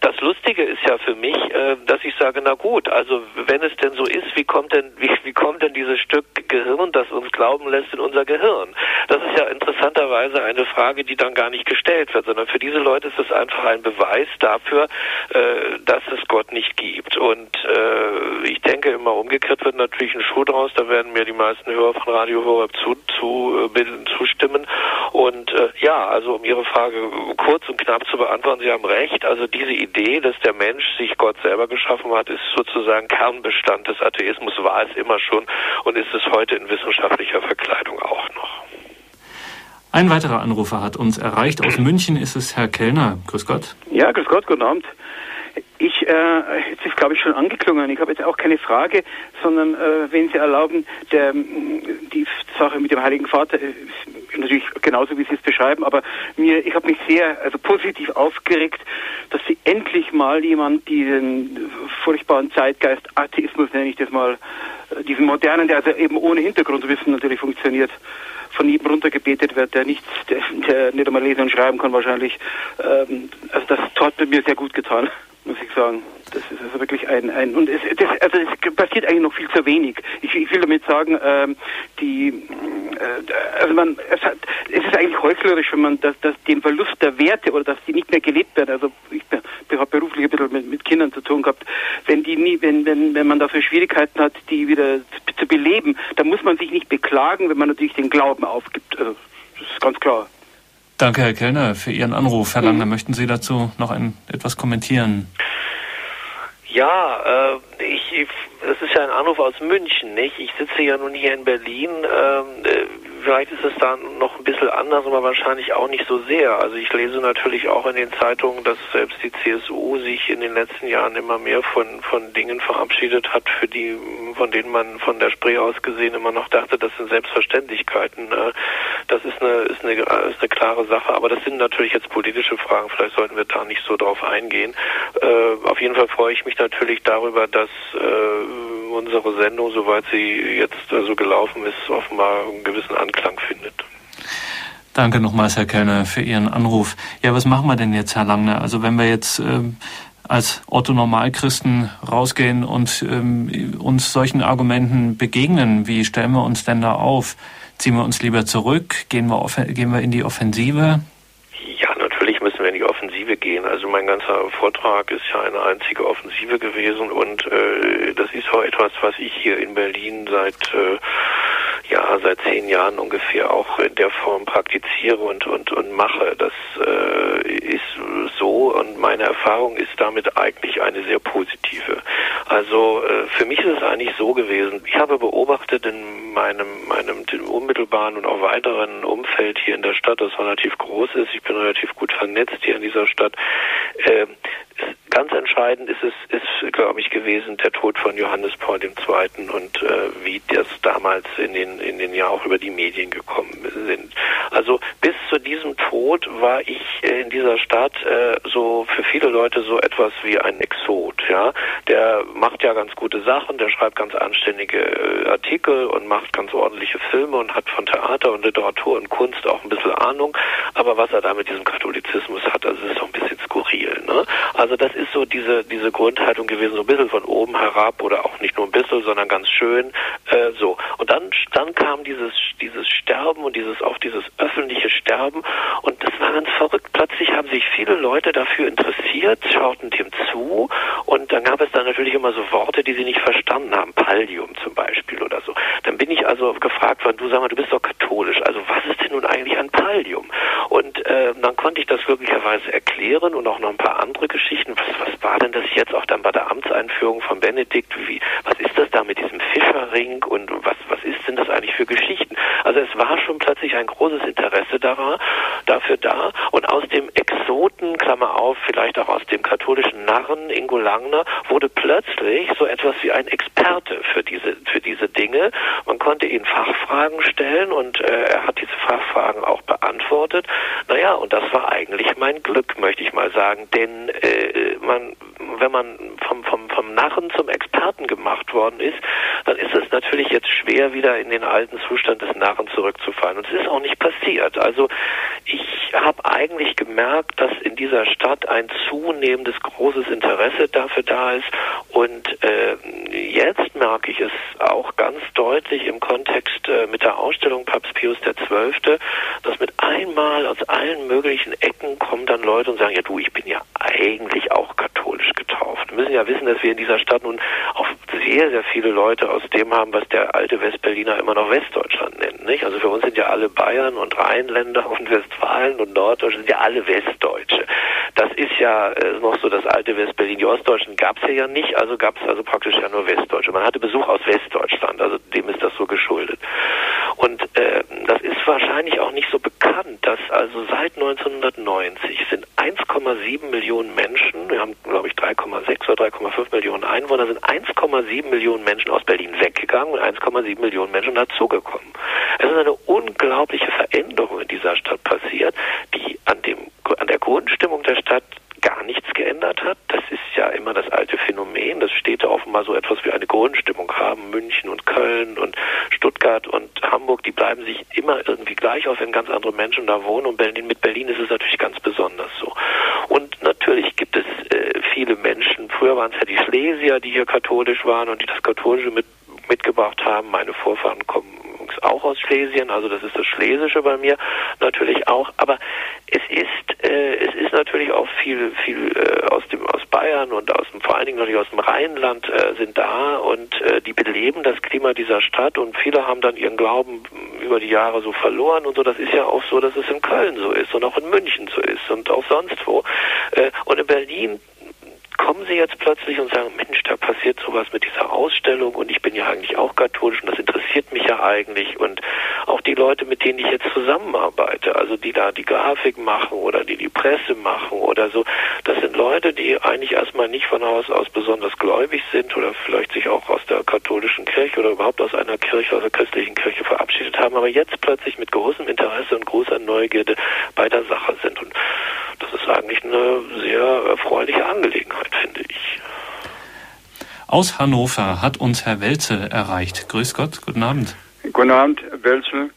das Lustige ist ja für mich, äh, dass ich sage, na gut, also wenn es denn so ist, wie kommt denn, wie, wie kommt denn dieses Stück Gehirn, das uns glauben lässt, in unser Gehirn? Das ist ja interessanterweise eine Frage, die dann gar nicht gestellt wird, sondern für diese Leute ist es einfach ein Beweis dafür, äh, dass es Gott nicht gibt. Und äh, ich denke immer umgekehrt wird natürlich ein Schuh draus, da werden mir die meisten Hörer von Radio Horeb zu, zu, zustimmen. Und ja, also um Ihre Frage kurz und knapp zu beantworten, Sie haben recht, also diese Idee, dass der Mensch sich Gott selber geschaffen hat, ist sozusagen Kernbestand des Atheismus, war es immer schon und ist es heute in wissenschaftlicher Verkleidung auch noch. Ein weiterer Anrufer hat uns erreicht. Aus München ist es Herr Kellner. Grüß Gott. Ja, grüß Gott, guten Abend. Ich, äh, jetzt ist, glaube ich, schon angeklungen. Ich habe jetzt auch keine Frage, sondern, äh, wenn Sie erlauben, der, die Sache mit dem Heiligen Vater ist natürlich genauso, wie Sie es beschreiben, aber mir, ich habe mich sehr, also positiv aufgeregt, dass Sie endlich mal jemand diesen furchtbaren Zeitgeist, Atheismus nenne ich das mal, äh, diesen modernen, der also eben ohne Hintergrundwissen natürlich funktioniert, von jedem runtergebetet wird, der nichts, der, der nicht einmal lesen und schreiben kann wahrscheinlich. Ähm, also das hat mir sehr gut getan sagen. Das ist also wirklich ein, ein und es, das, also es passiert eigentlich noch viel zu wenig. Ich, ich will damit sagen, ähm, die, äh, also man, es, hat, es ist eigentlich heuchlerisch, wenn man das, das, den Verlust der Werte oder dass die nicht mehr gelebt werden. Also ich, habe beruflich ein bisschen mit, mit Kindern zu tun gehabt. Wenn die nie, wenn, wenn, wenn man dafür Schwierigkeiten hat, die wieder zu, zu beleben, dann muss man sich nicht beklagen, wenn man natürlich den Glauben aufgibt. Also, das ist ganz klar. Danke, Herr Kellner, für Ihren Anruf. Herr mhm. Langner, möchten Sie dazu noch ein, etwas kommentieren? Ja, äh, ich, es ist ja ein Anruf aus München, nicht? Ich sitze ja nun hier in Berlin. Ähm, äh, vielleicht ist es da noch ein bisschen anders, aber wahrscheinlich auch nicht so sehr. Also ich lese natürlich auch in den Zeitungen, dass selbst die CSU sich in den letzten Jahren immer mehr von, von Dingen verabschiedet hat, für die, von denen man von der Spree aus gesehen immer noch dachte, das sind Selbstverständlichkeiten. Ne? Das ist eine, ist eine, ist eine klare Sache, aber das sind natürlich jetzt politische Fragen. Vielleicht sollten wir da nicht so drauf eingehen. Äh, auf jeden Fall freue ich mich natürlich darüber, dass äh, unsere Sendung, soweit sie jetzt so also gelaufen ist, offenbar einen gewissen Anklang findet. Danke nochmals, Herr Kellner, für Ihren Anruf. Ja, was machen wir denn jetzt, Herr Langner? Also wenn wir jetzt ähm, als Otto-Normalchristen rausgehen und ähm, uns solchen Argumenten begegnen, wie stellen wir uns denn da auf? Ziehen wir uns lieber zurück? Gehen wir, gehen wir in die Offensive? Offensive gehen. Also mein ganzer Vortrag ist ja eine einzige Offensive gewesen und äh, das ist auch etwas, was ich hier in Berlin seit äh, ja seit zehn Jahren ungefähr auch in der Form praktiziere und und und mache. Das äh, ist so und meine Erfahrung ist damit eigentlich eine sehr positive. Also äh, für mich ist es eigentlich so gewesen. Ich habe beobachtet in meinem meinem unmittelbaren und auch weiteren Umfeld hier in der Stadt, das relativ groß ist. Ich bin relativ gut vernetzt hier in dieser Stadt. Äh, ganz entscheidend ist es, ist, glaube ich, gewesen der Tod von Johannes Paul II. und äh, wie das damals in den in den Jahr auch über die Medien gekommen sind. Also bis zu diesem Tod war ich in dieser Stadt äh, so für viele Leute so etwas wie ein Exot. Ja, der macht ja ganz gute Sachen, der schreibt ganz anständige äh, Artikel und macht ganz ordentliche Filme und hat von Theater und Literatur und Kunst auch ein bisschen Ahnung. Aber was er da mit diesem Katholizismus hat, also ist so ein bisschen skurril. Ne? Also das ist so diese diese Grundhaltung gewesen, so ein bisschen von oben herab oder auch nicht nur ein bisschen, sondern ganz schön äh, so. Und dann dann kam dieses dieses Sterben und dieses auch dieses öffentliche Sterben und das war ganz verrückt. Plötzlich haben sich viele Leute dafür interessiert, schauten dem zu und dann gab es dann natürlich immer so Worte, die sie nicht verstanden haben, Pallium zum Beispiel oder so. Dann bin ich also gefragt worden, du sag mal, du bist doch katholisch, also was ist denn nun eigentlich ein Pallium? Und äh, dann konnte ich das glücklicherweise erklären und auch noch ein paar andere Geschichten. Was, was war denn das jetzt auch dann bei der Amtseinführung von Benedikt? Wie, was ist das da mit diesem Fischerring und was, was ist denn das eigentlich für Geschichten? Also es war schon plötzlich ein großes Interesse daran, dafür da und aus dem Exoten, Klammer auf, vielleicht auch aus dem katholischen Narren Ingo Langner, wurde plötzlich so etwas wie ein Experte für diese, für diese Dinge. Man konnte ihn Fachfragen stellen und äh, er hat diese Fachfragen auch beantwortet. Naja, und das war eigentlich mein Glück, möchte ich mal sagen, denn äh, man, wenn man vom, vom, vom Narren zum Experten gemacht worden ist, dann ist es natürlich jetzt schwer, wieder in den alten Zustand des Narren zurückzufallen. Und es ist auch nicht passiert. Also ich habe eigentlich gemerkt, dass in dieser Stadt ein zunehmendes großes Interesse dafür da ist. Und äh, jetzt merke ich es auch ganz deutlich im Kontext äh, mit der Ausstellung Papst Pius XII., dass mit einmal aus allen möglichen Ecken kommen dann Leute und sagen, ja du, ich bin ja eigentlich auch katholisch getauft. Wir müssen ja wissen, dass wir in dieser Stadt nun auch sehr, sehr viele Leute aus dem haben, was der alte Westberliner immer noch Westdeutschland nennt. Nicht? Also für uns sind ja alle Bayern und Rheinländer und Westfalen und Norddeutsche sind ja alle Westdeutsche. Das ist ja äh, noch so das alte Westberlin. Die Ostdeutschen gab es ja nicht, also gab es also praktisch ja nur Westdeutsche. Man hatte Besuch aus Westdeutschland, also dem ist das so geschuldet. Und äh, ist wahrscheinlich auch nicht so bekannt, dass also seit 1990 sind 1,7 Millionen Menschen, wir haben glaube ich 3,6 oder 3,5 Millionen Einwohner, sind 1,7 Millionen Menschen aus Berlin weggegangen und 1,7 Millionen Menschen dazugekommen. Es ist eine unglaubliche Veränderung in dieser Stadt passiert, die an, dem, an der Grundstimmung der Stadt nichts geändert hat. Das ist ja immer das alte Phänomen, dass Städte offenbar so etwas wie eine Grundstimmung haben. München und Köln und Stuttgart und Hamburg, die bleiben sich immer irgendwie gleich, auch wenn ganz andere Menschen da wohnen. Und Berlin, mit Berlin ist es natürlich ganz besonders so. Und natürlich gibt es äh, viele Menschen, früher waren es ja die Schlesier, die hier katholisch waren und die das Katholische mit, mitgebracht haben. Meine Vorfahren kommen auch aus Schlesien, also das ist das Schlesische bei mir natürlich auch. Aber es ist äh, es ist natürlich auch viel viel äh, aus dem aus Bayern und aus dem vor allen Dingen natürlich aus dem Rheinland äh, sind da und äh, die beleben das Klima dieser Stadt und viele haben dann ihren Glauben über die Jahre so verloren und so. Das ist ja auch so, dass es in Köln so ist und auch in München so ist und auch sonst wo. Äh, und in Berlin kommen Sie jetzt plötzlich und sagen, Mensch, da passiert sowas mit dieser Ausstellung und ich bin ja eigentlich auch katholisch und das interessiert mich ja eigentlich. Und auch die Leute, mit denen ich jetzt zusammenarbeite, also die da die Grafik machen oder die die Presse machen oder so, das sind Leute, die eigentlich erstmal nicht von Haus aus besonders gläubig sind oder vielleicht sich auch aus der katholischen Kirche oder überhaupt aus einer Kirche, aus der christlichen Kirche verabschiedet haben, aber jetzt plötzlich mit großem Interesse und großer Neugierde bei der Sache sind. Und ist eigentlich eine sehr erfreuliche Angelegenheit, finde ich. Aus Hannover hat uns Herr Welze erreicht. Grüß Gott, guten Abend. Guten Abend, Welze.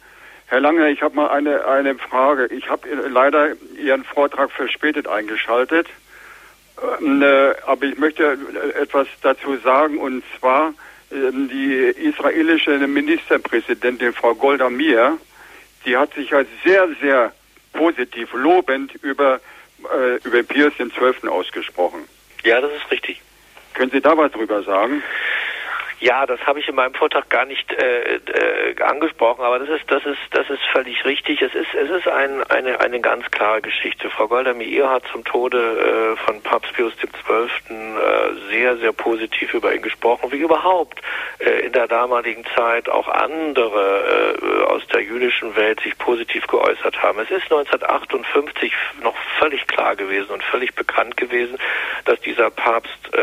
Herr Lange, ich habe mal eine, eine Frage. Ich habe leider Ihren Vortrag verspätet eingeschaltet, ähm, äh, aber ich möchte etwas dazu sagen, und zwar äh, die israelische Ministerpräsidentin Frau Golda Meir, die hat sich als sehr, sehr positiv lobend über, äh, über Pius XII. ausgesprochen. Ja, das ist richtig. Können Sie da was drüber sagen? Ja, das habe ich in meinem Vortrag gar nicht äh, äh, angesprochen, aber das ist das ist das ist völlig richtig. Es ist es ist ein, eine eine ganz klare Geschichte. Frau Golda-Meir hat zum Tode äh, von Papst Pius XII. Äh, sehr sehr positiv über ihn gesprochen, wie überhaupt äh, in der damaligen Zeit auch andere äh, aus der jüdischen Welt sich positiv geäußert haben. Es ist 1958 noch völlig klar gewesen und völlig bekannt gewesen, dass dieser Papst äh,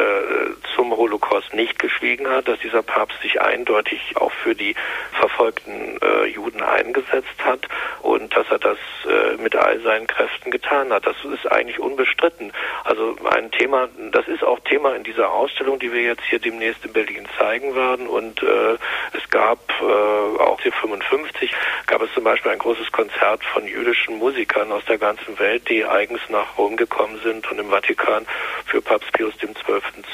zum Holocaust nicht geschwiegen hat, dass dieser Papst sich eindeutig auch für die verfolgten äh, Juden eingesetzt hat und dass er das äh, mit all seinen Kräften getan hat. Das ist eigentlich unbestritten. Also ein Thema, das ist auch Thema in dieser Ausstellung, die wir jetzt hier demnächst in Berlin zeigen werden. Und äh, es gab äh, auch hier 55 gab es zum Beispiel ein großes Konzert von jüdischen Musikern aus der ganzen Welt, die eigens nach Rom gekommen sind und im Vatikan für Papst Pius XII.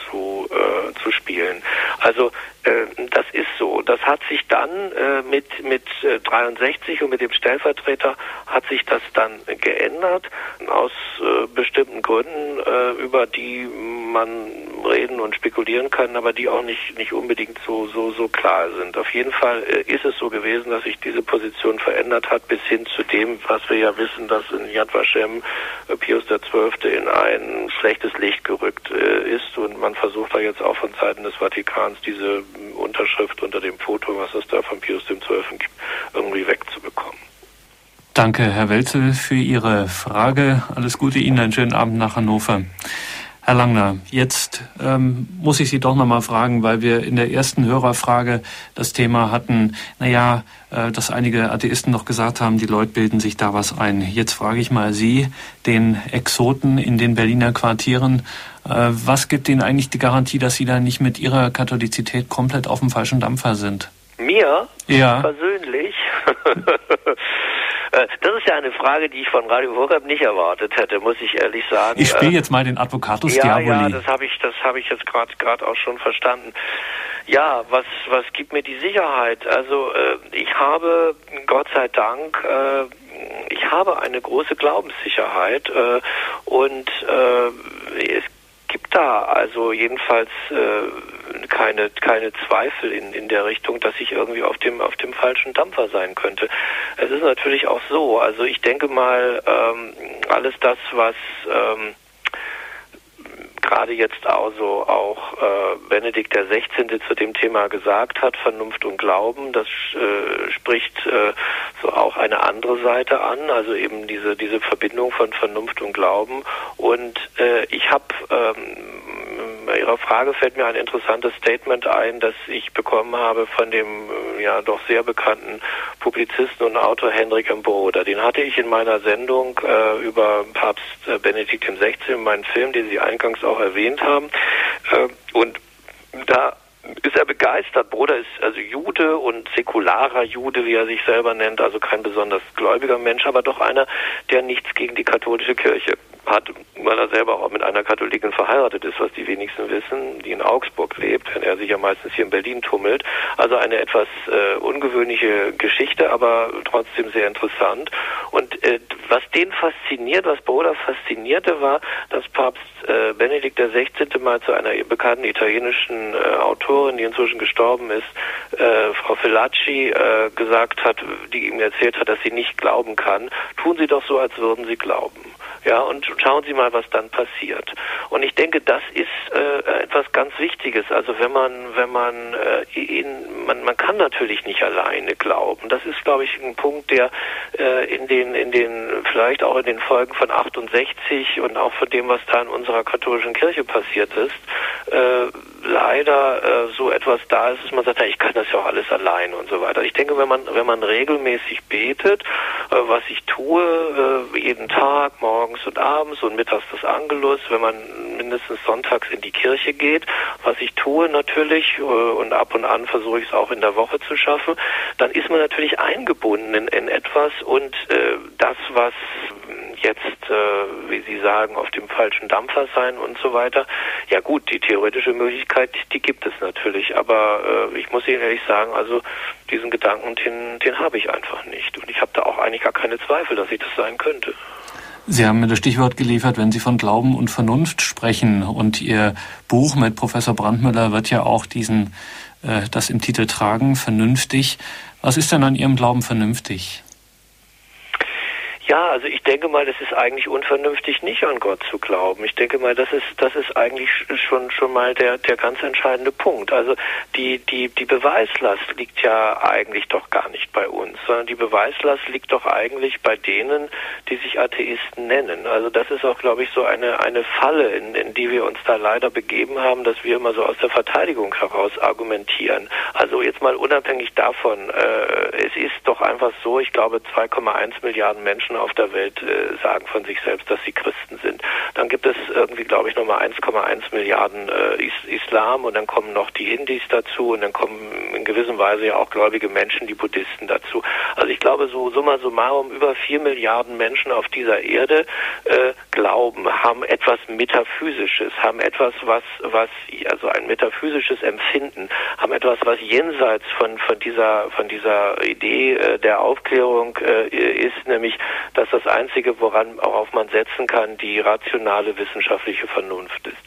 zu, äh, zu spielen. Also das ist so. Das hat sich dann äh, mit mit äh, 63 und mit dem Stellvertreter hat sich das dann geändert aus äh, bestimmten Gründen, äh, über die man reden und spekulieren kann, aber die auch nicht nicht unbedingt so so so klar sind. Auf jeden Fall äh, ist es so gewesen, dass sich diese Position verändert hat bis hin zu dem, was wir ja wissen, dass in Yad Vashem Pius XII. in ein schlechtes Licht gerückt ist und man versucht da jetzt auch von Seiten des Vatikans diese Unterschrift unter dem Foto, was es da von Pius XII. gibt, irgendwie wegzubekommen. Danke, Herr Welzel, für Ihre Frage. Alles Gute Ihnen, einen schönen Abend nach Hannover. Herr Langner, jetzt ähm, muss ich Sie doch nochmal fragen, weil wir in der ersten Hörerfrage das Thema hatten, naja, äh, dass einige Atheisten noch gesagt haben, die Leute bilden sich da was ein. Jetzt frage ich mal Sie, den Exoten in den Berliner Quartieren, äh, was gibt Ihnen eigentlich die Garantie, dass Sie da nicht mit Ihrer Katholizität komplett auf dem falschen Dampfer sind? Mir? Ja. Persönlich? Äh, das ist ja eine Frage, die ich von Radio Horeb nicht erwartet hätte, muss ich ehrlich sagen. Ich spiele jetzt mal den Advocatus ja, Diaboli. Ja, das habe ich, das habe ich jetzt gerade gerade auch schon verstanden. Ja, was was gibt mir die Sicherheit? Also äh, ich habe Gott sei Dank äh, ich habe eine große Glaubenssicherheit äh, und äh, es gibt da also jedenfalls äh, keine keine Zweifel in in der Richtung, dass ich irgendwie auf dem auf dem falschen Dampfer sein könnte. Es ist natürlich auch so. Also ich denke mal ähm, alles das, was ähm, gerade jetzt also auch äh, Benedikt der 16. zu dem Thema gesagt hat, Vernunft und Glauben, das äh, spricht äh, so auch eine andere Seite an, also eben diese diese Verbindung von Vernunft und Glauben. Und äh, ich habe ähm, Ihrer Frage fällt mir ein interessantes Statement ein, das ich bekommen habe von dem äh, ja doch sehr bekannten Publizisten und Autor Henrik Broder. Den hatte ich in meiner Sendung äh, über Papst äh, Benedikt XVI, meinen Film, den Sie eingangs auch erwähnt haben. Äh, und da ist er begeistert. Bruder ist also Jude und säkularer Jude, wie er sich selber nennt, also kein besonders gläubiger Mensch, aber doch einer, der nichts gegen die katholische Kirche hat, weil er selber auch mit einer Katholikin verheiratet ist, was die wenigsten wissen, die in Augsburg lebt, wenn er sich ja meistens hier in Berlin tummelt. Also eine etwas äh, ungewöhnliche Geschichte, aber trotzdem sehr interessant. Und äh, was den fasziniert, was Broder faszinierte, war, dass Papst äh, Benedikt XVI. mal zu einer bekannten italienischen äh, Autorin, die inzwischen gestorben ist, äh, Frau Filacci, äh, gesagt hat, die ihm erzählt hat, dass sie nicht glauben kann, tun Sie doch so, als würden Sie glauben. Ja, und schauen Sie mal, was dann passiert. Und ich denke, das ist äh, etwas ganz Wichtiges. Also wenn man, wenn man, äh, in, man, man kann natürlich nicht alleine glauben. Das ist, glaube ich, ein Punkt, der äh, in den, in den, vielleicht auch in den Folgen von 68 und auch von dem, was da in unserer katholischen Kirche passiert ist, äh, leider äh, so etwas da ist, dass man sagt, ja, ich kann das ja auch alles alleine und so weiter. Ich denke, wenn man, wenn man regelmäßig betet, äh, was ich tue, äh, jeden Tag, morgens und abends und mittags das Angelus, wenn man mindestens sonntags in die Kirche geht, was ich tue natürlich äh, und ab und an versuche ich es auch in der Woche zu schaffen, dann ist man natürlich eingebunden in, in etwas und äh, das, was jetzt, äh, wie Sie sagen, auf dem falschen Dampfer sein und so weiter. Ja gut, die theoretische Möglichkeit, die gibt es natürlich, aber äh, ich muss Ihnen ehrlich sagen, also diesen Gedanken, den, den habe ich einfach nicht. Und ich habe da auch eigentlich gar keine Zweifel, dass ich das sein könnte. Sie haben mir das Stichwort geliefert, wenn Sie von Glauben und Vernunft sprechen. Und Ihr Buch mit Professor Brandmüller wird ja auch diesen, äh, das im Titel tragen, vernünftig. Was ist denn an Ihrem Glauben vernünftig? Ja, also ich denke mal, das ist eigentlich unvernünftig, nicht an Gott zu glauben. Ich denke mal, das ist das ist eigentlich schon schon mal der der ganz entscheidende Punkt. Also die die die Beweislast liegt ja eigentlich doch gar nicht bei uns, sondern die Beweislast liegt doch eigentlich bei denen, die sich Atheisten nennen. Also das ist auch, glaube ich, so eine eine Falle, in, in die wir uns da leider begeben haben, dass wir immer so aus der Verteidigung heraus argumentieren. Also jetzt mal unabhängig davon, äh, es ist doch einfach so, ich glaube, 2,1 Milliarden Menschen auf der Welt äh, sagen von sich selbst, dass sie Christen sind. Dann gibt es irgendwie, glaube ich, nochmal 1,1 Milliarden äh, Is Islam und dann kommen noch die Hindis dazu und dann kommen in gewisser Weise ja auch gläubige Menschen, die Buddhisten dazu. Also ich glaube, so summa summarum über vier Milliarden Menschen auf dieser Erde äh, glauben, haben etwas Metaphysisches, haben etwas, was, was, also ein metaphysisches Empfinden, haben etwas, was jenseits von, von dieser, von dieser Idee äh, der Aufklärung äh, ist, nämlich dass das Einzige, woran worauf man setzen kann, die rationale wissenschaftliche Vernunft ist.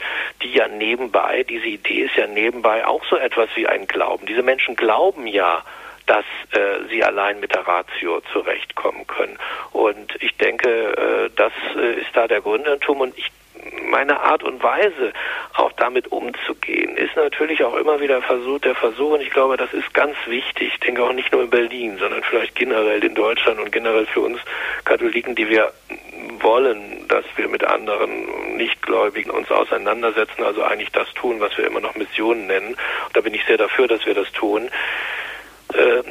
Die ja nebenbei, diese Idee ist ja nebenbei auch so etwas wie ein Glauben. Diese Menschen glauben ja, dass äh, sie allein mit der Ratio zurechtkommen können. Und ich denke, äh, das äh, ist da der Gründertum. Und ich meine Art und Weise, auch damit umzugehen, ist natürlich auch immer wieder Versuch, der Versuch, und ich glaube, das ist ganz wichtig, ich denke auch nicht nur in Berlin, sondern vielleicht generell in Deutschland und generell für uns Katholiken, die wir wollen, dass wir mit anderen Nichtgläubigen uns auseinandersetzen, also eigentlich das tun, was wir immer noch Missionen nennen. Und da bin ich sehr dafür, dass wir das tun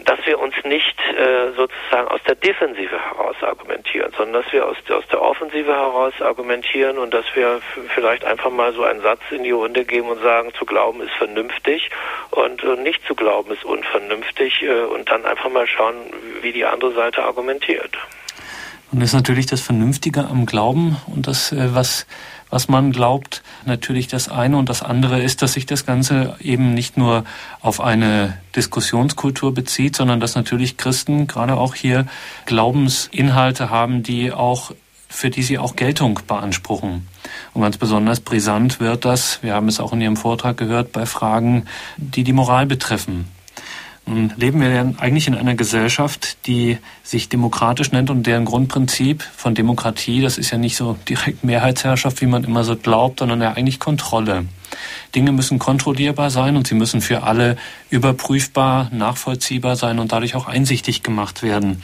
dass wir uns nicht äh, sozusagen aus der Defensive heraus argumentieren, sondern dass wir aus, aus der Offensive heraus argumentieren und dass wir vielleicht einfach mal so einen Satz in die Runde geben und sagen, zu glauben ist vernünftig und äh, nicht zu glauben ist unvernünftig äh, und dann einfach mal schauen, wie die andere Seite argumentiert. Und das ist natürlich das Vernünftige am Glauben und das, äh, was was man glaubt, natürlich das eine und das andere ist, dass sich das Ganze eben nicht nur auf eine Diskussionskultur bezieht, sondern dass natürlich Christen gerade auch hier Glaubensinhalte haben, die auch für die sie auch Geltung beanspruchen. Und ganz besonders brisant wird das, wir haben es auch in Ihrem Vortrag gehört, bei Fragen, die die Moral betreffen. Leben wir ja eigentlich in einer Gesellschaft, die sich demokratisch nennt und deren Grundprinzip von Demokratie, das ist ja nicht so direkt Mehrheitsherrschaft, wie man immer so glaubt, sondern ja eigentlich Kontrolle. Dinge müssen kontrollierbar sein und sie müssen für alle überprüfbar, nachvollziehbar sein und dadurch auch einsichtig gemacht werden.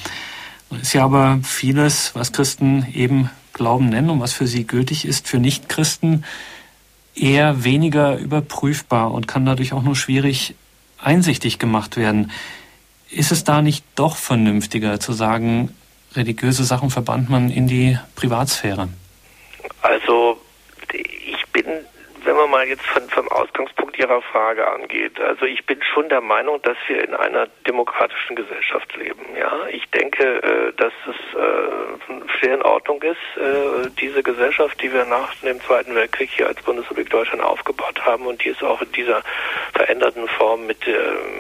Es ist ja aber vieles, was Christen eben Glauben nennen und was für sie gültig ist, für Nichtchristen eher weniger überprüfbar und kann dadurch auch nur schwierig einsichtig gemacht werden. Ist es da nicht doch vernünftiger zu sagen, religiöse Sachen verbannt man in die Privatsphäre? Also ich bin, mal jetzt von, vom Ausgangspunkt Ihrer Frage angeht, also ich bin schon der Meinung, dass wir in einer demokratischen Gesellschaft leben. Ja, ich denke, äh, dass es äh, sehr in Ordnung ist, äh, diese Gesellschaft, die wir nach dem Zweiten Weltkrieg hier als Bundesrepublik Deutschland aufgebaut haben und die es auch in dieser veränderten Form mit,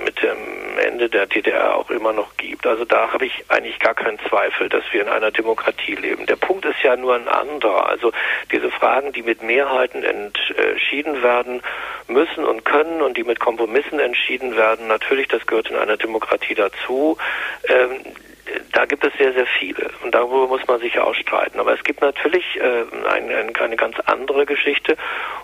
mit dem Ende der DDR auch immer noch gibt. Also da habe ich eigentlich gar keinen Zweifel, dass wir in einer Demokratie leben. Der Punkt ist ja nur ein anderer. Also diese Fragen, die mit Mehrheiten entschieden werden müssen und können und die mit Kompromissen entschieden werden, natürlich, das gehört in einer Demokratie dazu. Ähm, da gibt es sehr, sehr viele und darüber muss man sich auch streiten. Aber es gibt natürlich äh, eine, eine ganz andere Geschichte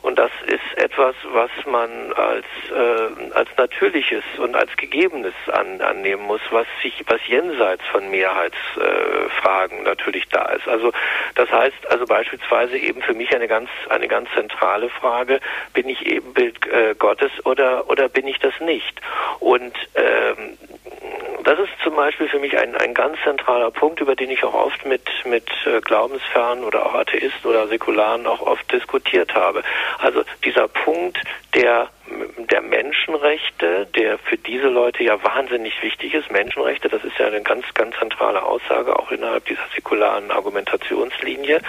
und das ist etwas, was man als, äh, als Natürliches und als Gegebenes an, annehmen muss, was sich, was jenseits von Mehrheitsfragen äh, natürlich da ist. Also das heißt also beispielsweise eben für mich eine ganz, eine ganz zentrale Frage, bin ich Ebenbild äh, Gottes oder, oder bin ich das nicht? Und ähm, das ist zum Beispiel für mich ein, ein ganz zentraler Punkt, über den ich auch oft mit, mit äh, Glaubensfernen oder auch Atheisten oder Säkularen auch oft diskutiert habe. Also dieser Punkt der der Menschenrechte, der für diese Leute ja wahnsinnig wichtig ist. Menschenrechte, das ist ja eine ganz, ganz zentrale Aussage auch innerhalb dieser säkularen Argumentationslinie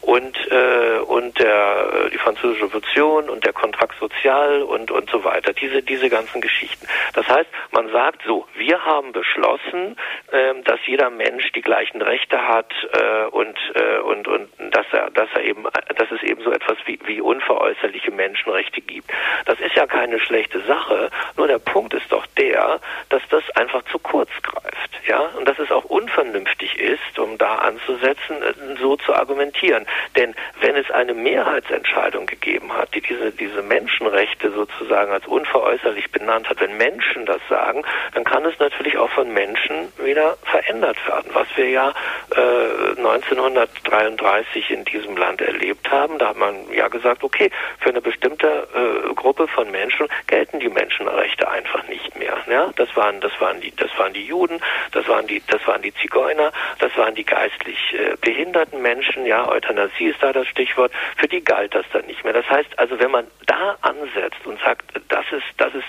und äh, und der äh, die französische Revolution und der Kontrakt sozial und und so weiter. Diese diese ganzen Geschichten. Das heißt, man sagt so: Wir haben beschlossen, äh, dass jeder Mensch die gleichen Rechte hat äh, und äh, und und dass er dass er eben dass es eben so etwas wie wie unveräußerliche Menschenrechte gibt. Das ist ja keine schlechte Sache. Nur der Punkt ist doch der, dass das einfach zu kurz greift, ja, und dass es auch unvernünftig ist, um da anzusetzen, äh, so zu argumentieren. Denn wenn es eine Mehrheitsentscheidung gegeben hat, die diese diese Menschenrechte sozusagen als unveräußerlich benannt hat, wenn Menschen das sagen, dann kann es natürlich auch von Menschen wieder verändert werden, was wir ja äh, 1933 in diesem Land erlebt haben. Da hat man ja gesagt, okay, für eine bestimmte äh, Gruppe von Menschen gelten die Menschenrechte einfach nicht mehr. Ja, das waren, das waren die, das waren die Juden, das waren die, das waren die Zigeuner, das waren die geistlich äh, behinderten Menschen. Ja, Euthanasie ist da das Stichwort. Für die galt das dann nicht mehr. Das heißt also, wenn man da ansetzt und sagt, das ist, das ist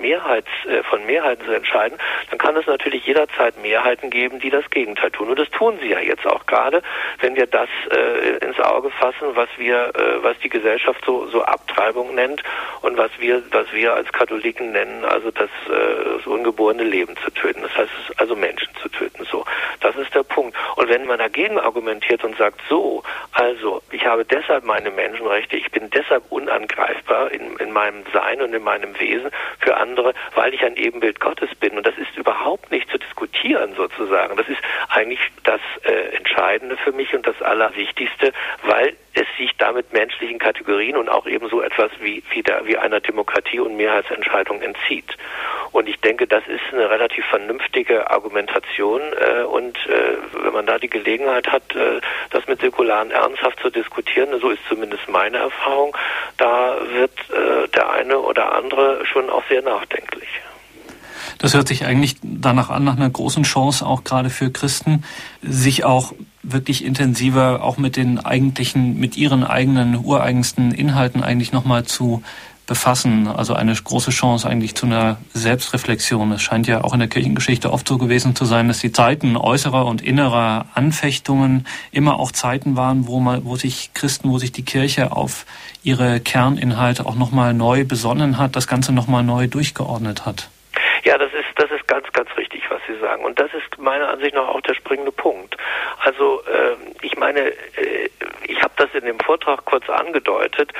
Mehrheits, äh, von Mehrheiten zu entscheiden, dann kann es natürlich jederzeit Mehrheiten geben, die das Gegenteil tun. Und das tun sie ja jetzt auch gerade, wenn wir das äh, ins Auge fassen, was wir, äh, was die Gesellschaft so, so Abtreibung nennt und was wir, was wir als Katholiken nennen, also das, äh, das ungeborene Leben zu töten. Das heißt, also Menschen zu töten. So, das ist der Punkt. Und wenn man dagegen argumentiert und sagt, so, also ich habe deshalb meine Menschenrechte, ich bin deshalb unangreifbar in, in meinem Sein und in meinem Wesen für andere, weil ich ein Ebenbild Gottes bin. Und das ist überhaupt nicht zu diskutieren sozusagen. Das ist eigentlich das äh, Entscheidende für mich und das Allerwichtigste, weil es sich damit menschlichen Kategorien und auch eben so etwas wie, wie, der, wie einer Demokratie und Mehrheitsentscheidung entzieht. Und ich denke, das ist eine relativ vernünftige Argumentation. Äh, und äh, wenn man da die Gelegenheit hat, äh, das mit Säkularen ernsthaft zu diskutieren, so ist zumindest meine Erfahrung, da wird äh, der eine oder andere schon auch sehr nachdenklich. Das hört sich eigentlich danach an, nach einer großen Chance, auch gerade für Christen, sich auch wirklich intensiver auch mit den eigentlichen, mit ihren eigenen ureigensten Inhalten eigentlich nochmal zu befassen. Also eine große Chance eigentlich zu einer Selbstreflexion. Es scheint ja auch in der Kirchengeschichte oft so gewesen zu sein, dass die Zeiten äußerer und innerer Anfechtungen immer auch Zeiten waren, wo man, wo sich Christen, wo sich die Kirche auf ihre Kerninhalte auch nochmal neu besonnen hat, das Ganze nochmal neu durchgeordnet hat. Ja, das ist, das ist ganz, ganz richtig, was Sie sagen. Und das ist meiner Ansicht nach auch der springende Punkt. Also äh, ich meine, äh, ich habe das in dem Vortrag kurz angedeutet.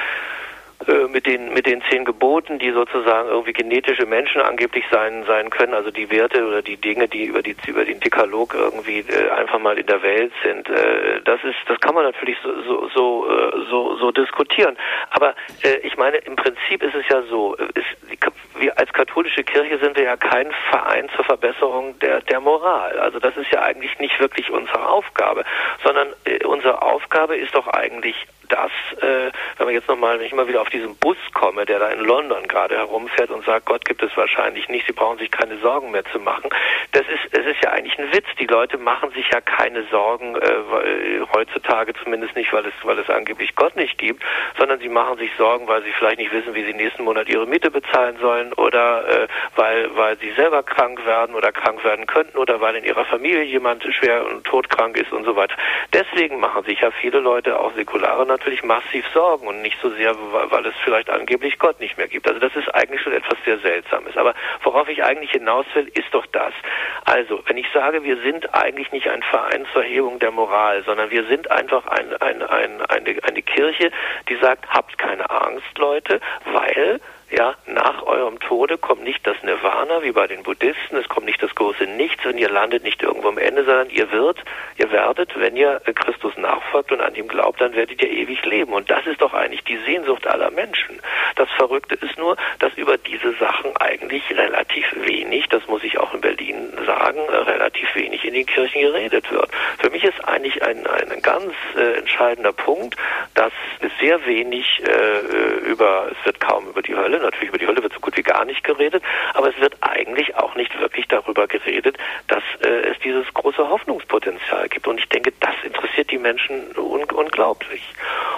Äh, mit den mit den zehn Geboten, die sozusagen irgendwie genetische Menschen angeblich sein sein können, also die Werte oder die Dinge, die über die über den Dekalog irgendwie äh, einfach mal in der Welt sind. Äh, das ist das kann man natürlich so so so äh, so, so diskutieren. Aber äh, ich meine, im Prinzip ist es ja so, ist, wir als katholische Kirche sind wir ja kein Verein zur Verbesserung der der Moral. Also das ist ja eigentlich nicht wirklich unsere Aufgabe, sondern äh, unsere Aufgabe ist doch eigentlich das, äh, wenn man jetzt nochmal, wenn ich mal wieder auf diesen Bus komme, der da in London gerade herumfährt und sagt, Gott gibt es wahrscheinlich nicht, Sie brauchen sich keine Sorgen mehr zu machen. Das ist, es ist ja eigentlich ein Witz. Die Leute machen sich ja keine Sorgen, äh, heutzutage zumindest nicht, weil es, weil es angeblich Gott nicht gibt, sondern sie machen sich Sorgen, weil sie vielleicht nicht wissen, wie sie nächsten Monat ihre Miete bezahlen sollen oder äh, weil, weil sie selber krank werden oder krank werden könnten oder weil in ihrer Familie jemand schwer und todkrank ist und so weiter. Deswegen machen sich ja viele Leute, auch Säkulare, natürlich massiv Sorgen und nicht so sehr, weil es vielleicht angeblich Gott nicht mehr gibt. Also das ist eigentlich schon etwas sehr Seltsames. Aber worauf ich eigentlich hinaus will, ist doch das. Also, wenn ich sage, wir sind eigentlich nicht ein Verein zur Erhebung der Moral, sondern wir sind einfach ein, ein, ein, eine, eine Kirche, die sagt, habt keine Angst, Leute, weil ja, nach eurem Tode kommt nicht das Nirvana wie bei den Buddhisten, es kommt nicht das große Nichts und ihr landet nicht irgendwo am Ende, sondern ihr wird, ihr werdet, wenn ihr Christus nachfolgt und an ihm glaubt, dann werdet ihr ewig leben. Und das ist doch eigentlich die Sehnsucht aller Menschen. Das Verrückte ist nur, dass über diese Sachen eigentlich relativ wenig, das muss ich auch in Berlin sagen, relativ wenig in den Kirchen geredet wird. Für mich ist eigentlich ein, ein ganz äh, entscheidender Punkt, dass sehr wenig äh, über, es wird kaum über die Hölle Natürlich über die Hölle wird so gut wie gar nicht geredet, aber es wird eigentlich auch nicht wirklich darüber geredet, dass äh, es dieses große Hoffnungspotenzial gibt. Und ich denke, interessiert die Menschen un unglaublich.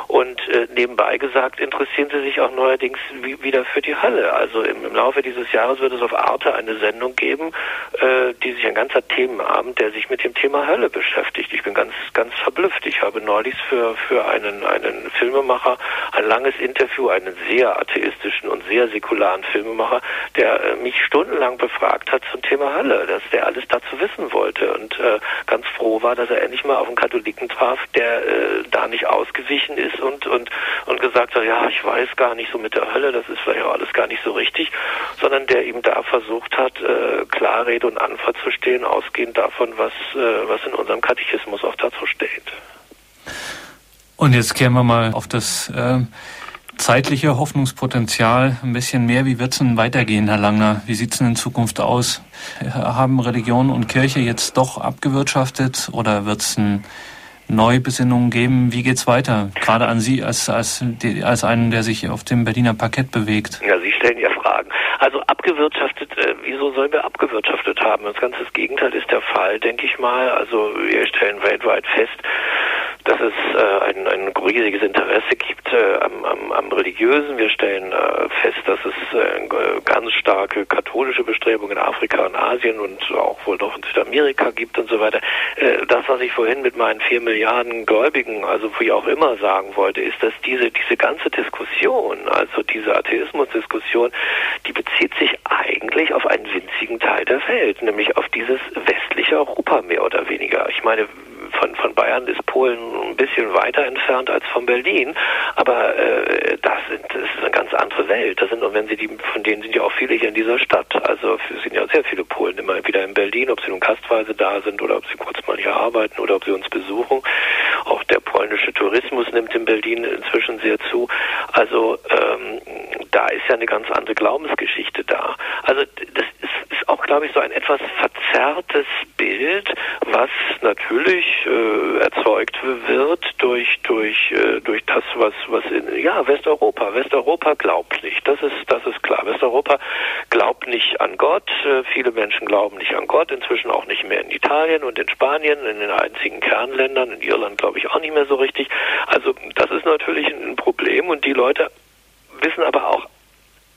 Und äh, nebenbei gesagt, interessieren sie sich auch neuerdings wie, wieder für die Hölle. Also im, im, Laufe dieses Jahres wird es auf Arte eine Sendung geben, äh, die sich ein ganzer Themenabend, der sich mit dem Thema Hölle beschäftigt. Ich bin ganz, ganz verblüfft. Ich habe neulich für, für einen, einen Filmemacher ein langes Interview, einen sehr atheistischen und sehr säkularen Filmemacher, der äh, mich stundenlang befragt hat zum Thema Hölle, dass der alles dazu wissen wollte und äh, ganz froh war, dass er endlich mal auf einen Katholiken traf, der äh, da nicht ausgewichen ist und, und, und gesagt hat, ja, ich weiß gar nicht so mit der Hölle, das ist vielleicht auch alles gar nicht so richtig, sondern der ihm da versucht hat, äh, klar Rede und Antwort zu stehen, ausgehend davon, was, äh, was in unserem Katechismus auch dazu steht. Und jetzt kehren wir mal auf das äh, zeitliche Hoffnungspotenzial ein bisschen mehr. Wie wird es denn weitergehen, Herr Langner? Wie sieht es denn in Zukunft aus? Haben Religion und Kirche jetzt doch abgewirtschaftet oder wird es ein Neubesinnungen geben. Wie geht's weiter? Gerade an Sie als, als, als einen, der sich auf dem Berliner Parkett bewegt. Ja, Sie stellen ja Fragen. Also abgewirtschaftet, äh, wieso sollen wir abgewirtschaftet haben? Das ganze Gegenteil ist der Fall, denke ich mal. Also wir stellen weltweit fest, dass es äh, ein, ein riesiges Interesse gibt äh, am, am, am Religiösen. Wir stellen äh, fest, dass es äh, ganz starke katholische Bestrebungen in Afrika und Asien und auch wohl noch in Südamerika gibt und so weiter. Äh, das, was ich vorhin mit meinen vier Milliarden Gläubigen, also wie auch immer sagen wollte, ist, dass diese, diese ganze Diskussion, also diese Atheismusdiskussion, die bezieht sich eigentlich auf einen winzigen Teil der Welt, nämlich auf dieses westliche Europa mehr oder weniger. Ich meine, von, von Bayern ist Polen ein bisschen weiter entfernt als von Berlin, aber äh, das, sind, das ist eine ganz andere Welt. Das sind, und wenn Sie die, von denen sind ja auch viele hier in dieser Stadt. Also es sind ja sehr viele Polen immer wieder in Berlin, ob sie nun gastweise da sind oder ob sie kurz mal hier arbeiten oder ob sie uns besuchen. Auch der polnische Tourismus nimmt in Berlin inzwischen sehr zu. Also ähm, da ist ja eine ganz andere Glaubensgeschichte da. Also das ist, ist auch, glaube ich, so ein etwas verzerrtes Bild, was natürlich äh, erzeugt wird durch durch äh, durch das, was was in ja Westeuropa. Westeuropa glaubt nicht. Das ist das ist klar. Westeuropa glaubt nicht an Gott. Äh, viele Menschen glauben nicht an Gott. Inzwischen auch nicht mehr in Italien und in Spanien, in den einzigen Kernländern. In Irland glaube ich auch nicht mehr so richtig. Also das ist natürlich ein Problem und die Leute wissen aber auch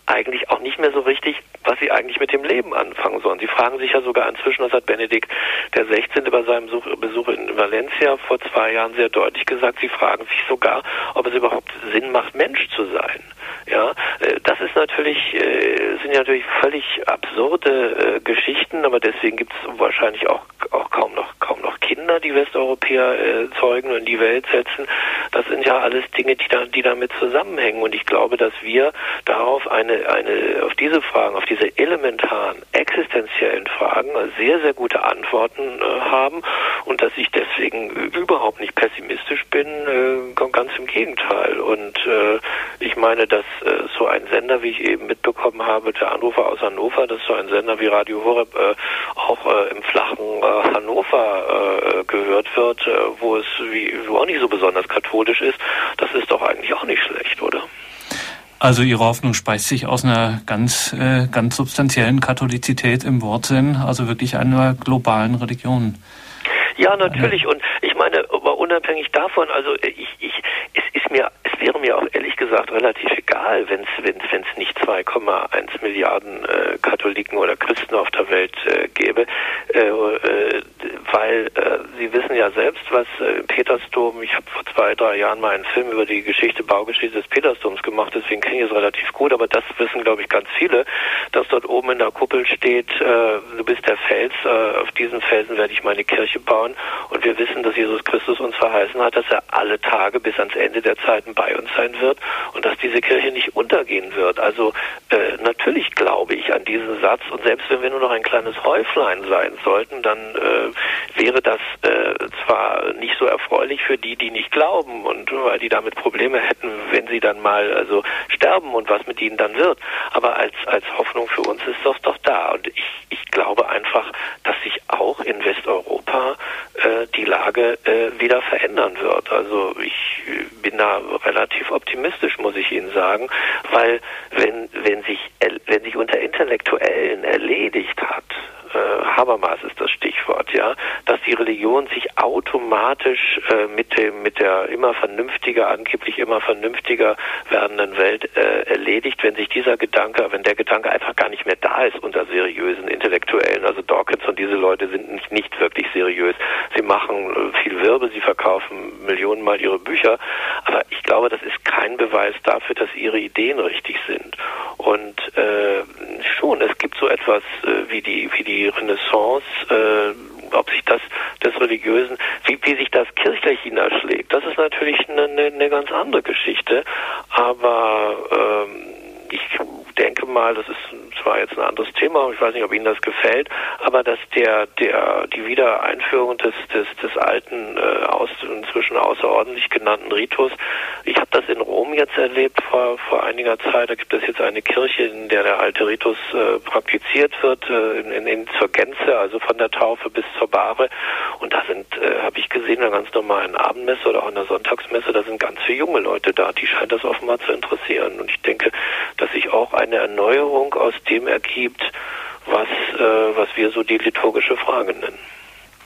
eigentlich auch nicht mehr so richtig, was sie eigentlich mit dem Leben anfangen sollen. Sie fragen sich ja sogar inzwischen, das hat Benedikt der 16. bei seinem Besuch in Valencia vor zwei Jahren sehr deutlich gesagt, sie fragen sich sogar, ob es überhaupt Sinn macht, Mensch zu sein. Ja, äh, das ist natürlich, äh, sind ja natürlich völlig absurde äh, Geschichten, aber deswegen gibt es wahrscheinlich auch, auch kaum noch kaum noch Kinder, die Westeuropäer zeugen und in die Welt setzen. Das sind ja alles Dinge, die da, die damit zusammenhängen. Und ich glaube, dass wir darauf eine, eine, auf diese Fragen, auf diese elementaren, existenziellen Fragen sehr, sehr gute Antworten haben und dass ich deswegen überhaupt nicht pessimistisch bin, ganz im Gegenteil. Und ich meine, dass äh, so ein Sender, wie ich eben mitbekommen habe, der Anrufer aus Hannover, dass so ein Sender wie Radio Horeb äh, auch äh, im flachen äh, Hannover äh, gehört wird, äh, wo es wie, wo auch nicht so besonders katholisch ist, das ist doch eigentlich auch nicht schlecht, oder? Also Ihre Hoffnung speist sich aus einer ganz, äh, ganz substanziellen Katholizität im Wortsinn, also wirklich einer globalen Religion. Ja, natürlich. Und ich meine, unabhängig davon, also ich, ich, es ist mir, es wäre mir auch ehrlich gesagt relativ egal, wenn es wenn es nicht 2,1 Milliarden äh, Katholiken oder Christen auf der Welt äh, gäbe, äh, äh, weil äh, Sie wissen ja selbst, was äh, Petersdom, ich habe vor zwei, drei Jahren mal einen Film über die Geschichte, Baugeschichte des Petersdoms gemacht, deswegen kenne ich es relativ gut, aber das wissen, glaube ich, ganz viele, dass dort oben in der Kuppel steht, du bist der Fels, auf diesen Felsen werde ich meine Kirche bauen. Und wir wissen, dass Jesus Christus uns verheißen hat, dass er alle Tage bis ans Ende der Zeiten bei uns sein wird und dass diese Kirche nicht untergehen wird. Also äh, natürlich glaube ich an diesen Satz und selbst wenn wir nur noch ein kleines Häuflein sein sollten, dann äh, wäre das äh, zwar nicht so erfreulich für die, die nicht glauben und weil die damit Probleme hätten, wenn sie dann mal also sterben und was mit ihnen dann wird, aber als als Hoffnung für uns ist das doch da. Und ich ich glaube einfach, dass sich auch in Westeuropa äh, die Lage äh, wieder verändern wird. Also ich bin da relativ optimistisch, muss ich Ihnen sagen, weil wenn wenn sich wenn sich unter Intellektuellen erledigt hat, äh, Habermas ist das Stichwort, ja, dass die Religion sich automatisch äh, mit dem mit der immer vernünftiger, angeblich immer vernünftiger werdenden Welt äh, erledigt, wenn sich dieser Gedanke, wenn der Gedanke einfach gar nicht mehr da ist unter seriösen Intellektuellen. Also Dawkins und diese Leute sind nicht, nicht wirklich seriös. Sie machen äh, viel Wirbel, sie verkaufen Millionenmal ihre Bücher, aber ich glaube, das ist kein Beweis dafür, dass ihre Ideen richtig sind. Und äh, schon, es gibt so etwas äh, wie die wie die Renaissance, äh, ob sich das des Religiösen, wie, wie sich das kirchlich niederschlägt, das ist natürlich eine, eine, eine ganz andere Geschichte. Aber ähm, ich denke mal, das ist zwar jetzt ein anderes Thema, ich weiß nicht, ob Ihnen das gefällt, aber dass der, der, die Wiedereinführung des, des, des alten, äh, aus, inzwischen außerordentlich genannten Ritus, ich habe das in Rom jetzt erlebt vor, vor einiger Zeit, da gibt es jetzt eine Kirche, in der der alte Ritus äh, praktiziert wird, äh, in, in, in, zur Gänze, also von der Taufe bis zur Bahre und da sind, äh, habe ich gesehen, in einer ganz normalen Abendmesse oder auch in der Sonntagsmesse, da sind ganz viele junge Leute da, die scheint das offenbar zu interessieren. Und ich denke, dass sich auch eine Erneuerung aus dem ergibt, was, äh, was wir so die liturgische Frage nennen.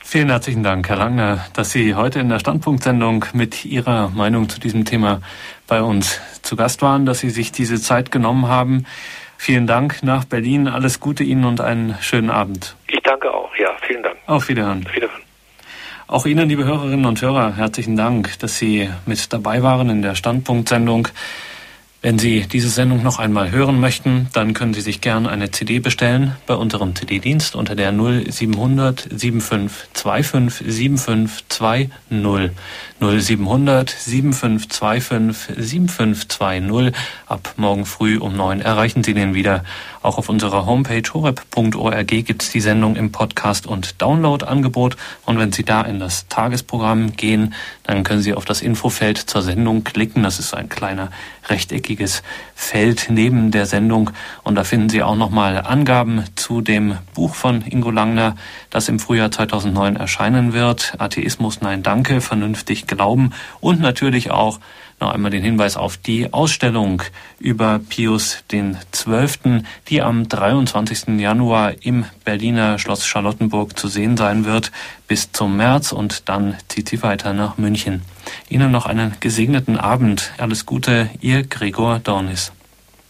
Vielen herzlichen Dank, Herr Langner, dass Sie heute in der Standpunktsendung mit Ihrer Meinung zu diesem Thema bei uns zu Gast waren, dass Sie sich diese Zeit genommen haben. Vielen Dank nach Berlin. Alles Gute Ihnen und einen schönen Abend. Ich danke auch. Ja, vielen Dank. Auf Wiederhören. Wiederhören. Auch Ihnen, liebe Hörerinnen und Hörer, herzlichen Dank, dass Sie mit dabei waren in der Standpunktsendung. Wenn Sie diese Sendung noch einmal hören möchten, dann können Sie sich gern eine CD bestellen bei unserem CD-Dienst unter der 0700 7525 7520 0700 7525 7520. Ab morgen früh um neun erreichen Sie den wieder. Auch auf unserer Homepage horeb.org gibt es die Sendung im Podcast- und Download-Angebot. Und wenn Sie da in das Tagesprogramm gehen, dann können Sie auf das Infofeld zur Sendung klicken. Das ist ein kleiner rechteckiges Feld neben der Sendung. Und da finden Sie auch nochmal Angaben zu dem Buch von Ingo Langner, das im Frühjahr 2009 erscheinen wird. Atheismus, nein, danke, vernünftig glauben. Und natürlich auch noch einmal den Hinweis auf die Ausstellung über Pius den Zwölften, die am 23. Januar im Berliner Schloss Charlottenburg zu sehen sein wird, bis zum März und dann zieht sie weiter nach München. Ihnen noch einen gesegneten Abend. Alles Gute, Ihr Gregor Dornis.